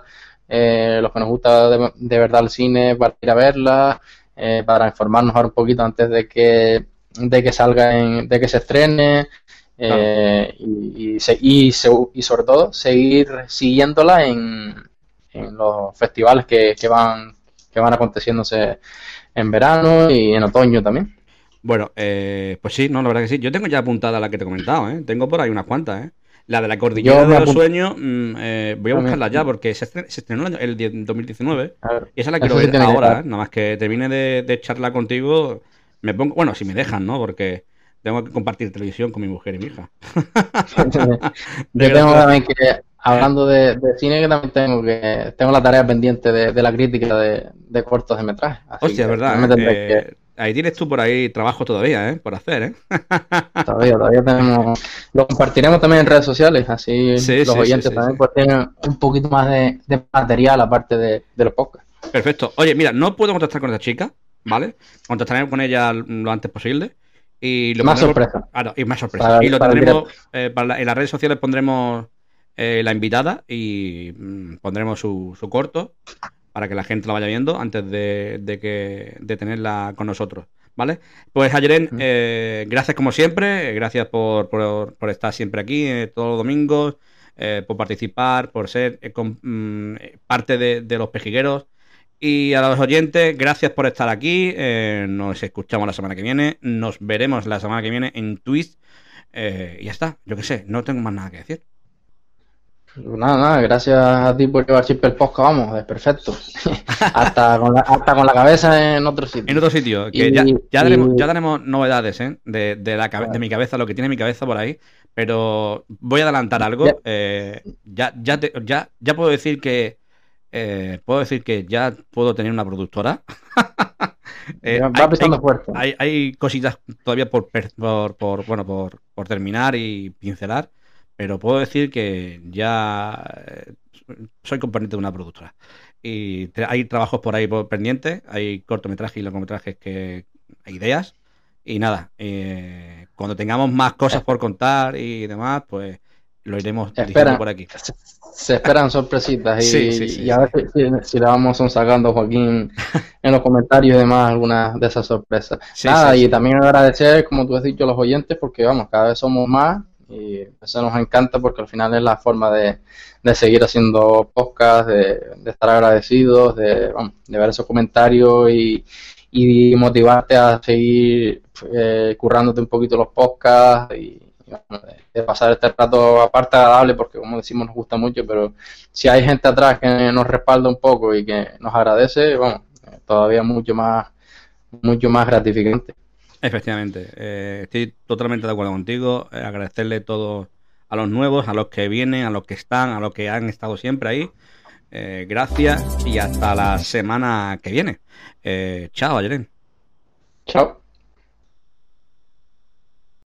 eh, los que nos gusta de, de verdad el cine para ir a verlas, eh, para informarnos ahora un poquito antes de que, de que salga, en- de que se estrene. eh, y, y, se- y, se- y sobre todo seguir siguiéndola en, en los festivales que, que van que van aconteciéndose en verano y en otoño también. Bueno, eh, pues sí, no, la verdad que sí. Yo tengo ya apuntada la que te he comentado, ¿eh? Tengo por ahí unas cuantas, ¿eh? La de la cordillera de los sueños, mm, eh, voy a También. buscarla ya porque se, estre- se estrenó el, el die- 2019 A ver, y esa la quiero ver que ahora. ¿eh? Nada más que termine de, de charla contigo, me pongo, bueno, si me dejan, ¿no? Porque tengo que compartir televisión con mi mujer y mi hija. Yo tengo también que, hablando de, de cine, que también tengo que tengo la tarea pendiente de, de la crítica de, de cortos de metraje. Hostia, es que verdad, ¿eh? Eh, ahí tienes tú por ahí trabajo todavía, ¿eh? Por hacer, ¿eh? todavía, todavía tenemos, lo compartiremos también en redes sociales, así Sí, los sí, oyentes sí, también pues tienen un poquito más de, de material aparte de, de los podcasts. Perfecto. Oye, mira, no puedo contactar con esta chica, ¿vale? Contactaré con ella lo antes posible. Y lo Más pondremos- sorpresa. Ah, no, y más sorpresa. Para- y lo tendremos eh, para la- en las redes sociales pondremos eh, la invitada y mm, pondremos su, su corto para que la gente la vaya viendo antes de, de que de tenerla con nosotros. ¿Vale? Pues Ayeren, eh, gracias como siempre, eh, gracias por, por- por estar siempre aquí eh, todos los domingos, eh, por participar, por ser mm, parte de, de los pejigueros. Y a los oyentes, gracias por estar aquí. nos escuchamos la semana que viene. Nos veremos la semana que viene en Twitch. y ya está. Yo qué sé, no tengo más nada que decir. Nada, nada, gracias a ti por llevar siempre el podcast, vamos, es perfecto. hasta, con la, hasta con la cabeza en otro sitio. En otro sitio, que Y- ya, ya, y- daremos, ya daremos novedades ¿eh? de, de la de mi cabeza, lo que tiene mi cabeza por ahí. Pero voy a adelantar algo. Ya. eh, ya, ya, te- ya, ya puedo decir que. eh, puedo decir que ya puedo tener una productora. Eh, hay- va pisando hay- fuerte. Hay, hay cositas todavía por, por, por- bueno, por, por terminar y pincelar, pero puedo decir que ya eh, soy componente de una productora. Y tra- hay trabajos por ahí por pendientes, hay cortometrajes y largometrajes que hay ideas. Y nada, eh, cuando tengamos más cosas por contar y demás, pues lo iremos diciendo por aquí. Se esperan sorpresitas y, Sí, sí, sí, y a ver si, si- le vamos sacando Joaquín en los comentarios y demás algunas de esas sorpresas. Nada, y también agradecer, como tú has dicho, a los oyentes porque vamos, cada vez somos más y eso nos encanta porque al final es la forma de, de seguir haciendo podcast, de, estar agradecidos, de, de ver esos comentarios y, y motivarte a seguir eh, currándote un poquito los podcasts y, de pasar este rato aparte agradable porque como decimos nos gusta mucho, pero si hay gente atrás que nos respalda un poco y que nos agradece, bueno, eh, todavía mucho más, mucho más gratificante. Efectivamente, eh, estoy totalmente de acuerdo contigo. eh, agradecerle todo a los nuevos, a los que vienen, a los que están, a los que han estado siempre ahí. Eh, gracias y hasta la semana que viene. Eh, chao, Ayeren. Chao.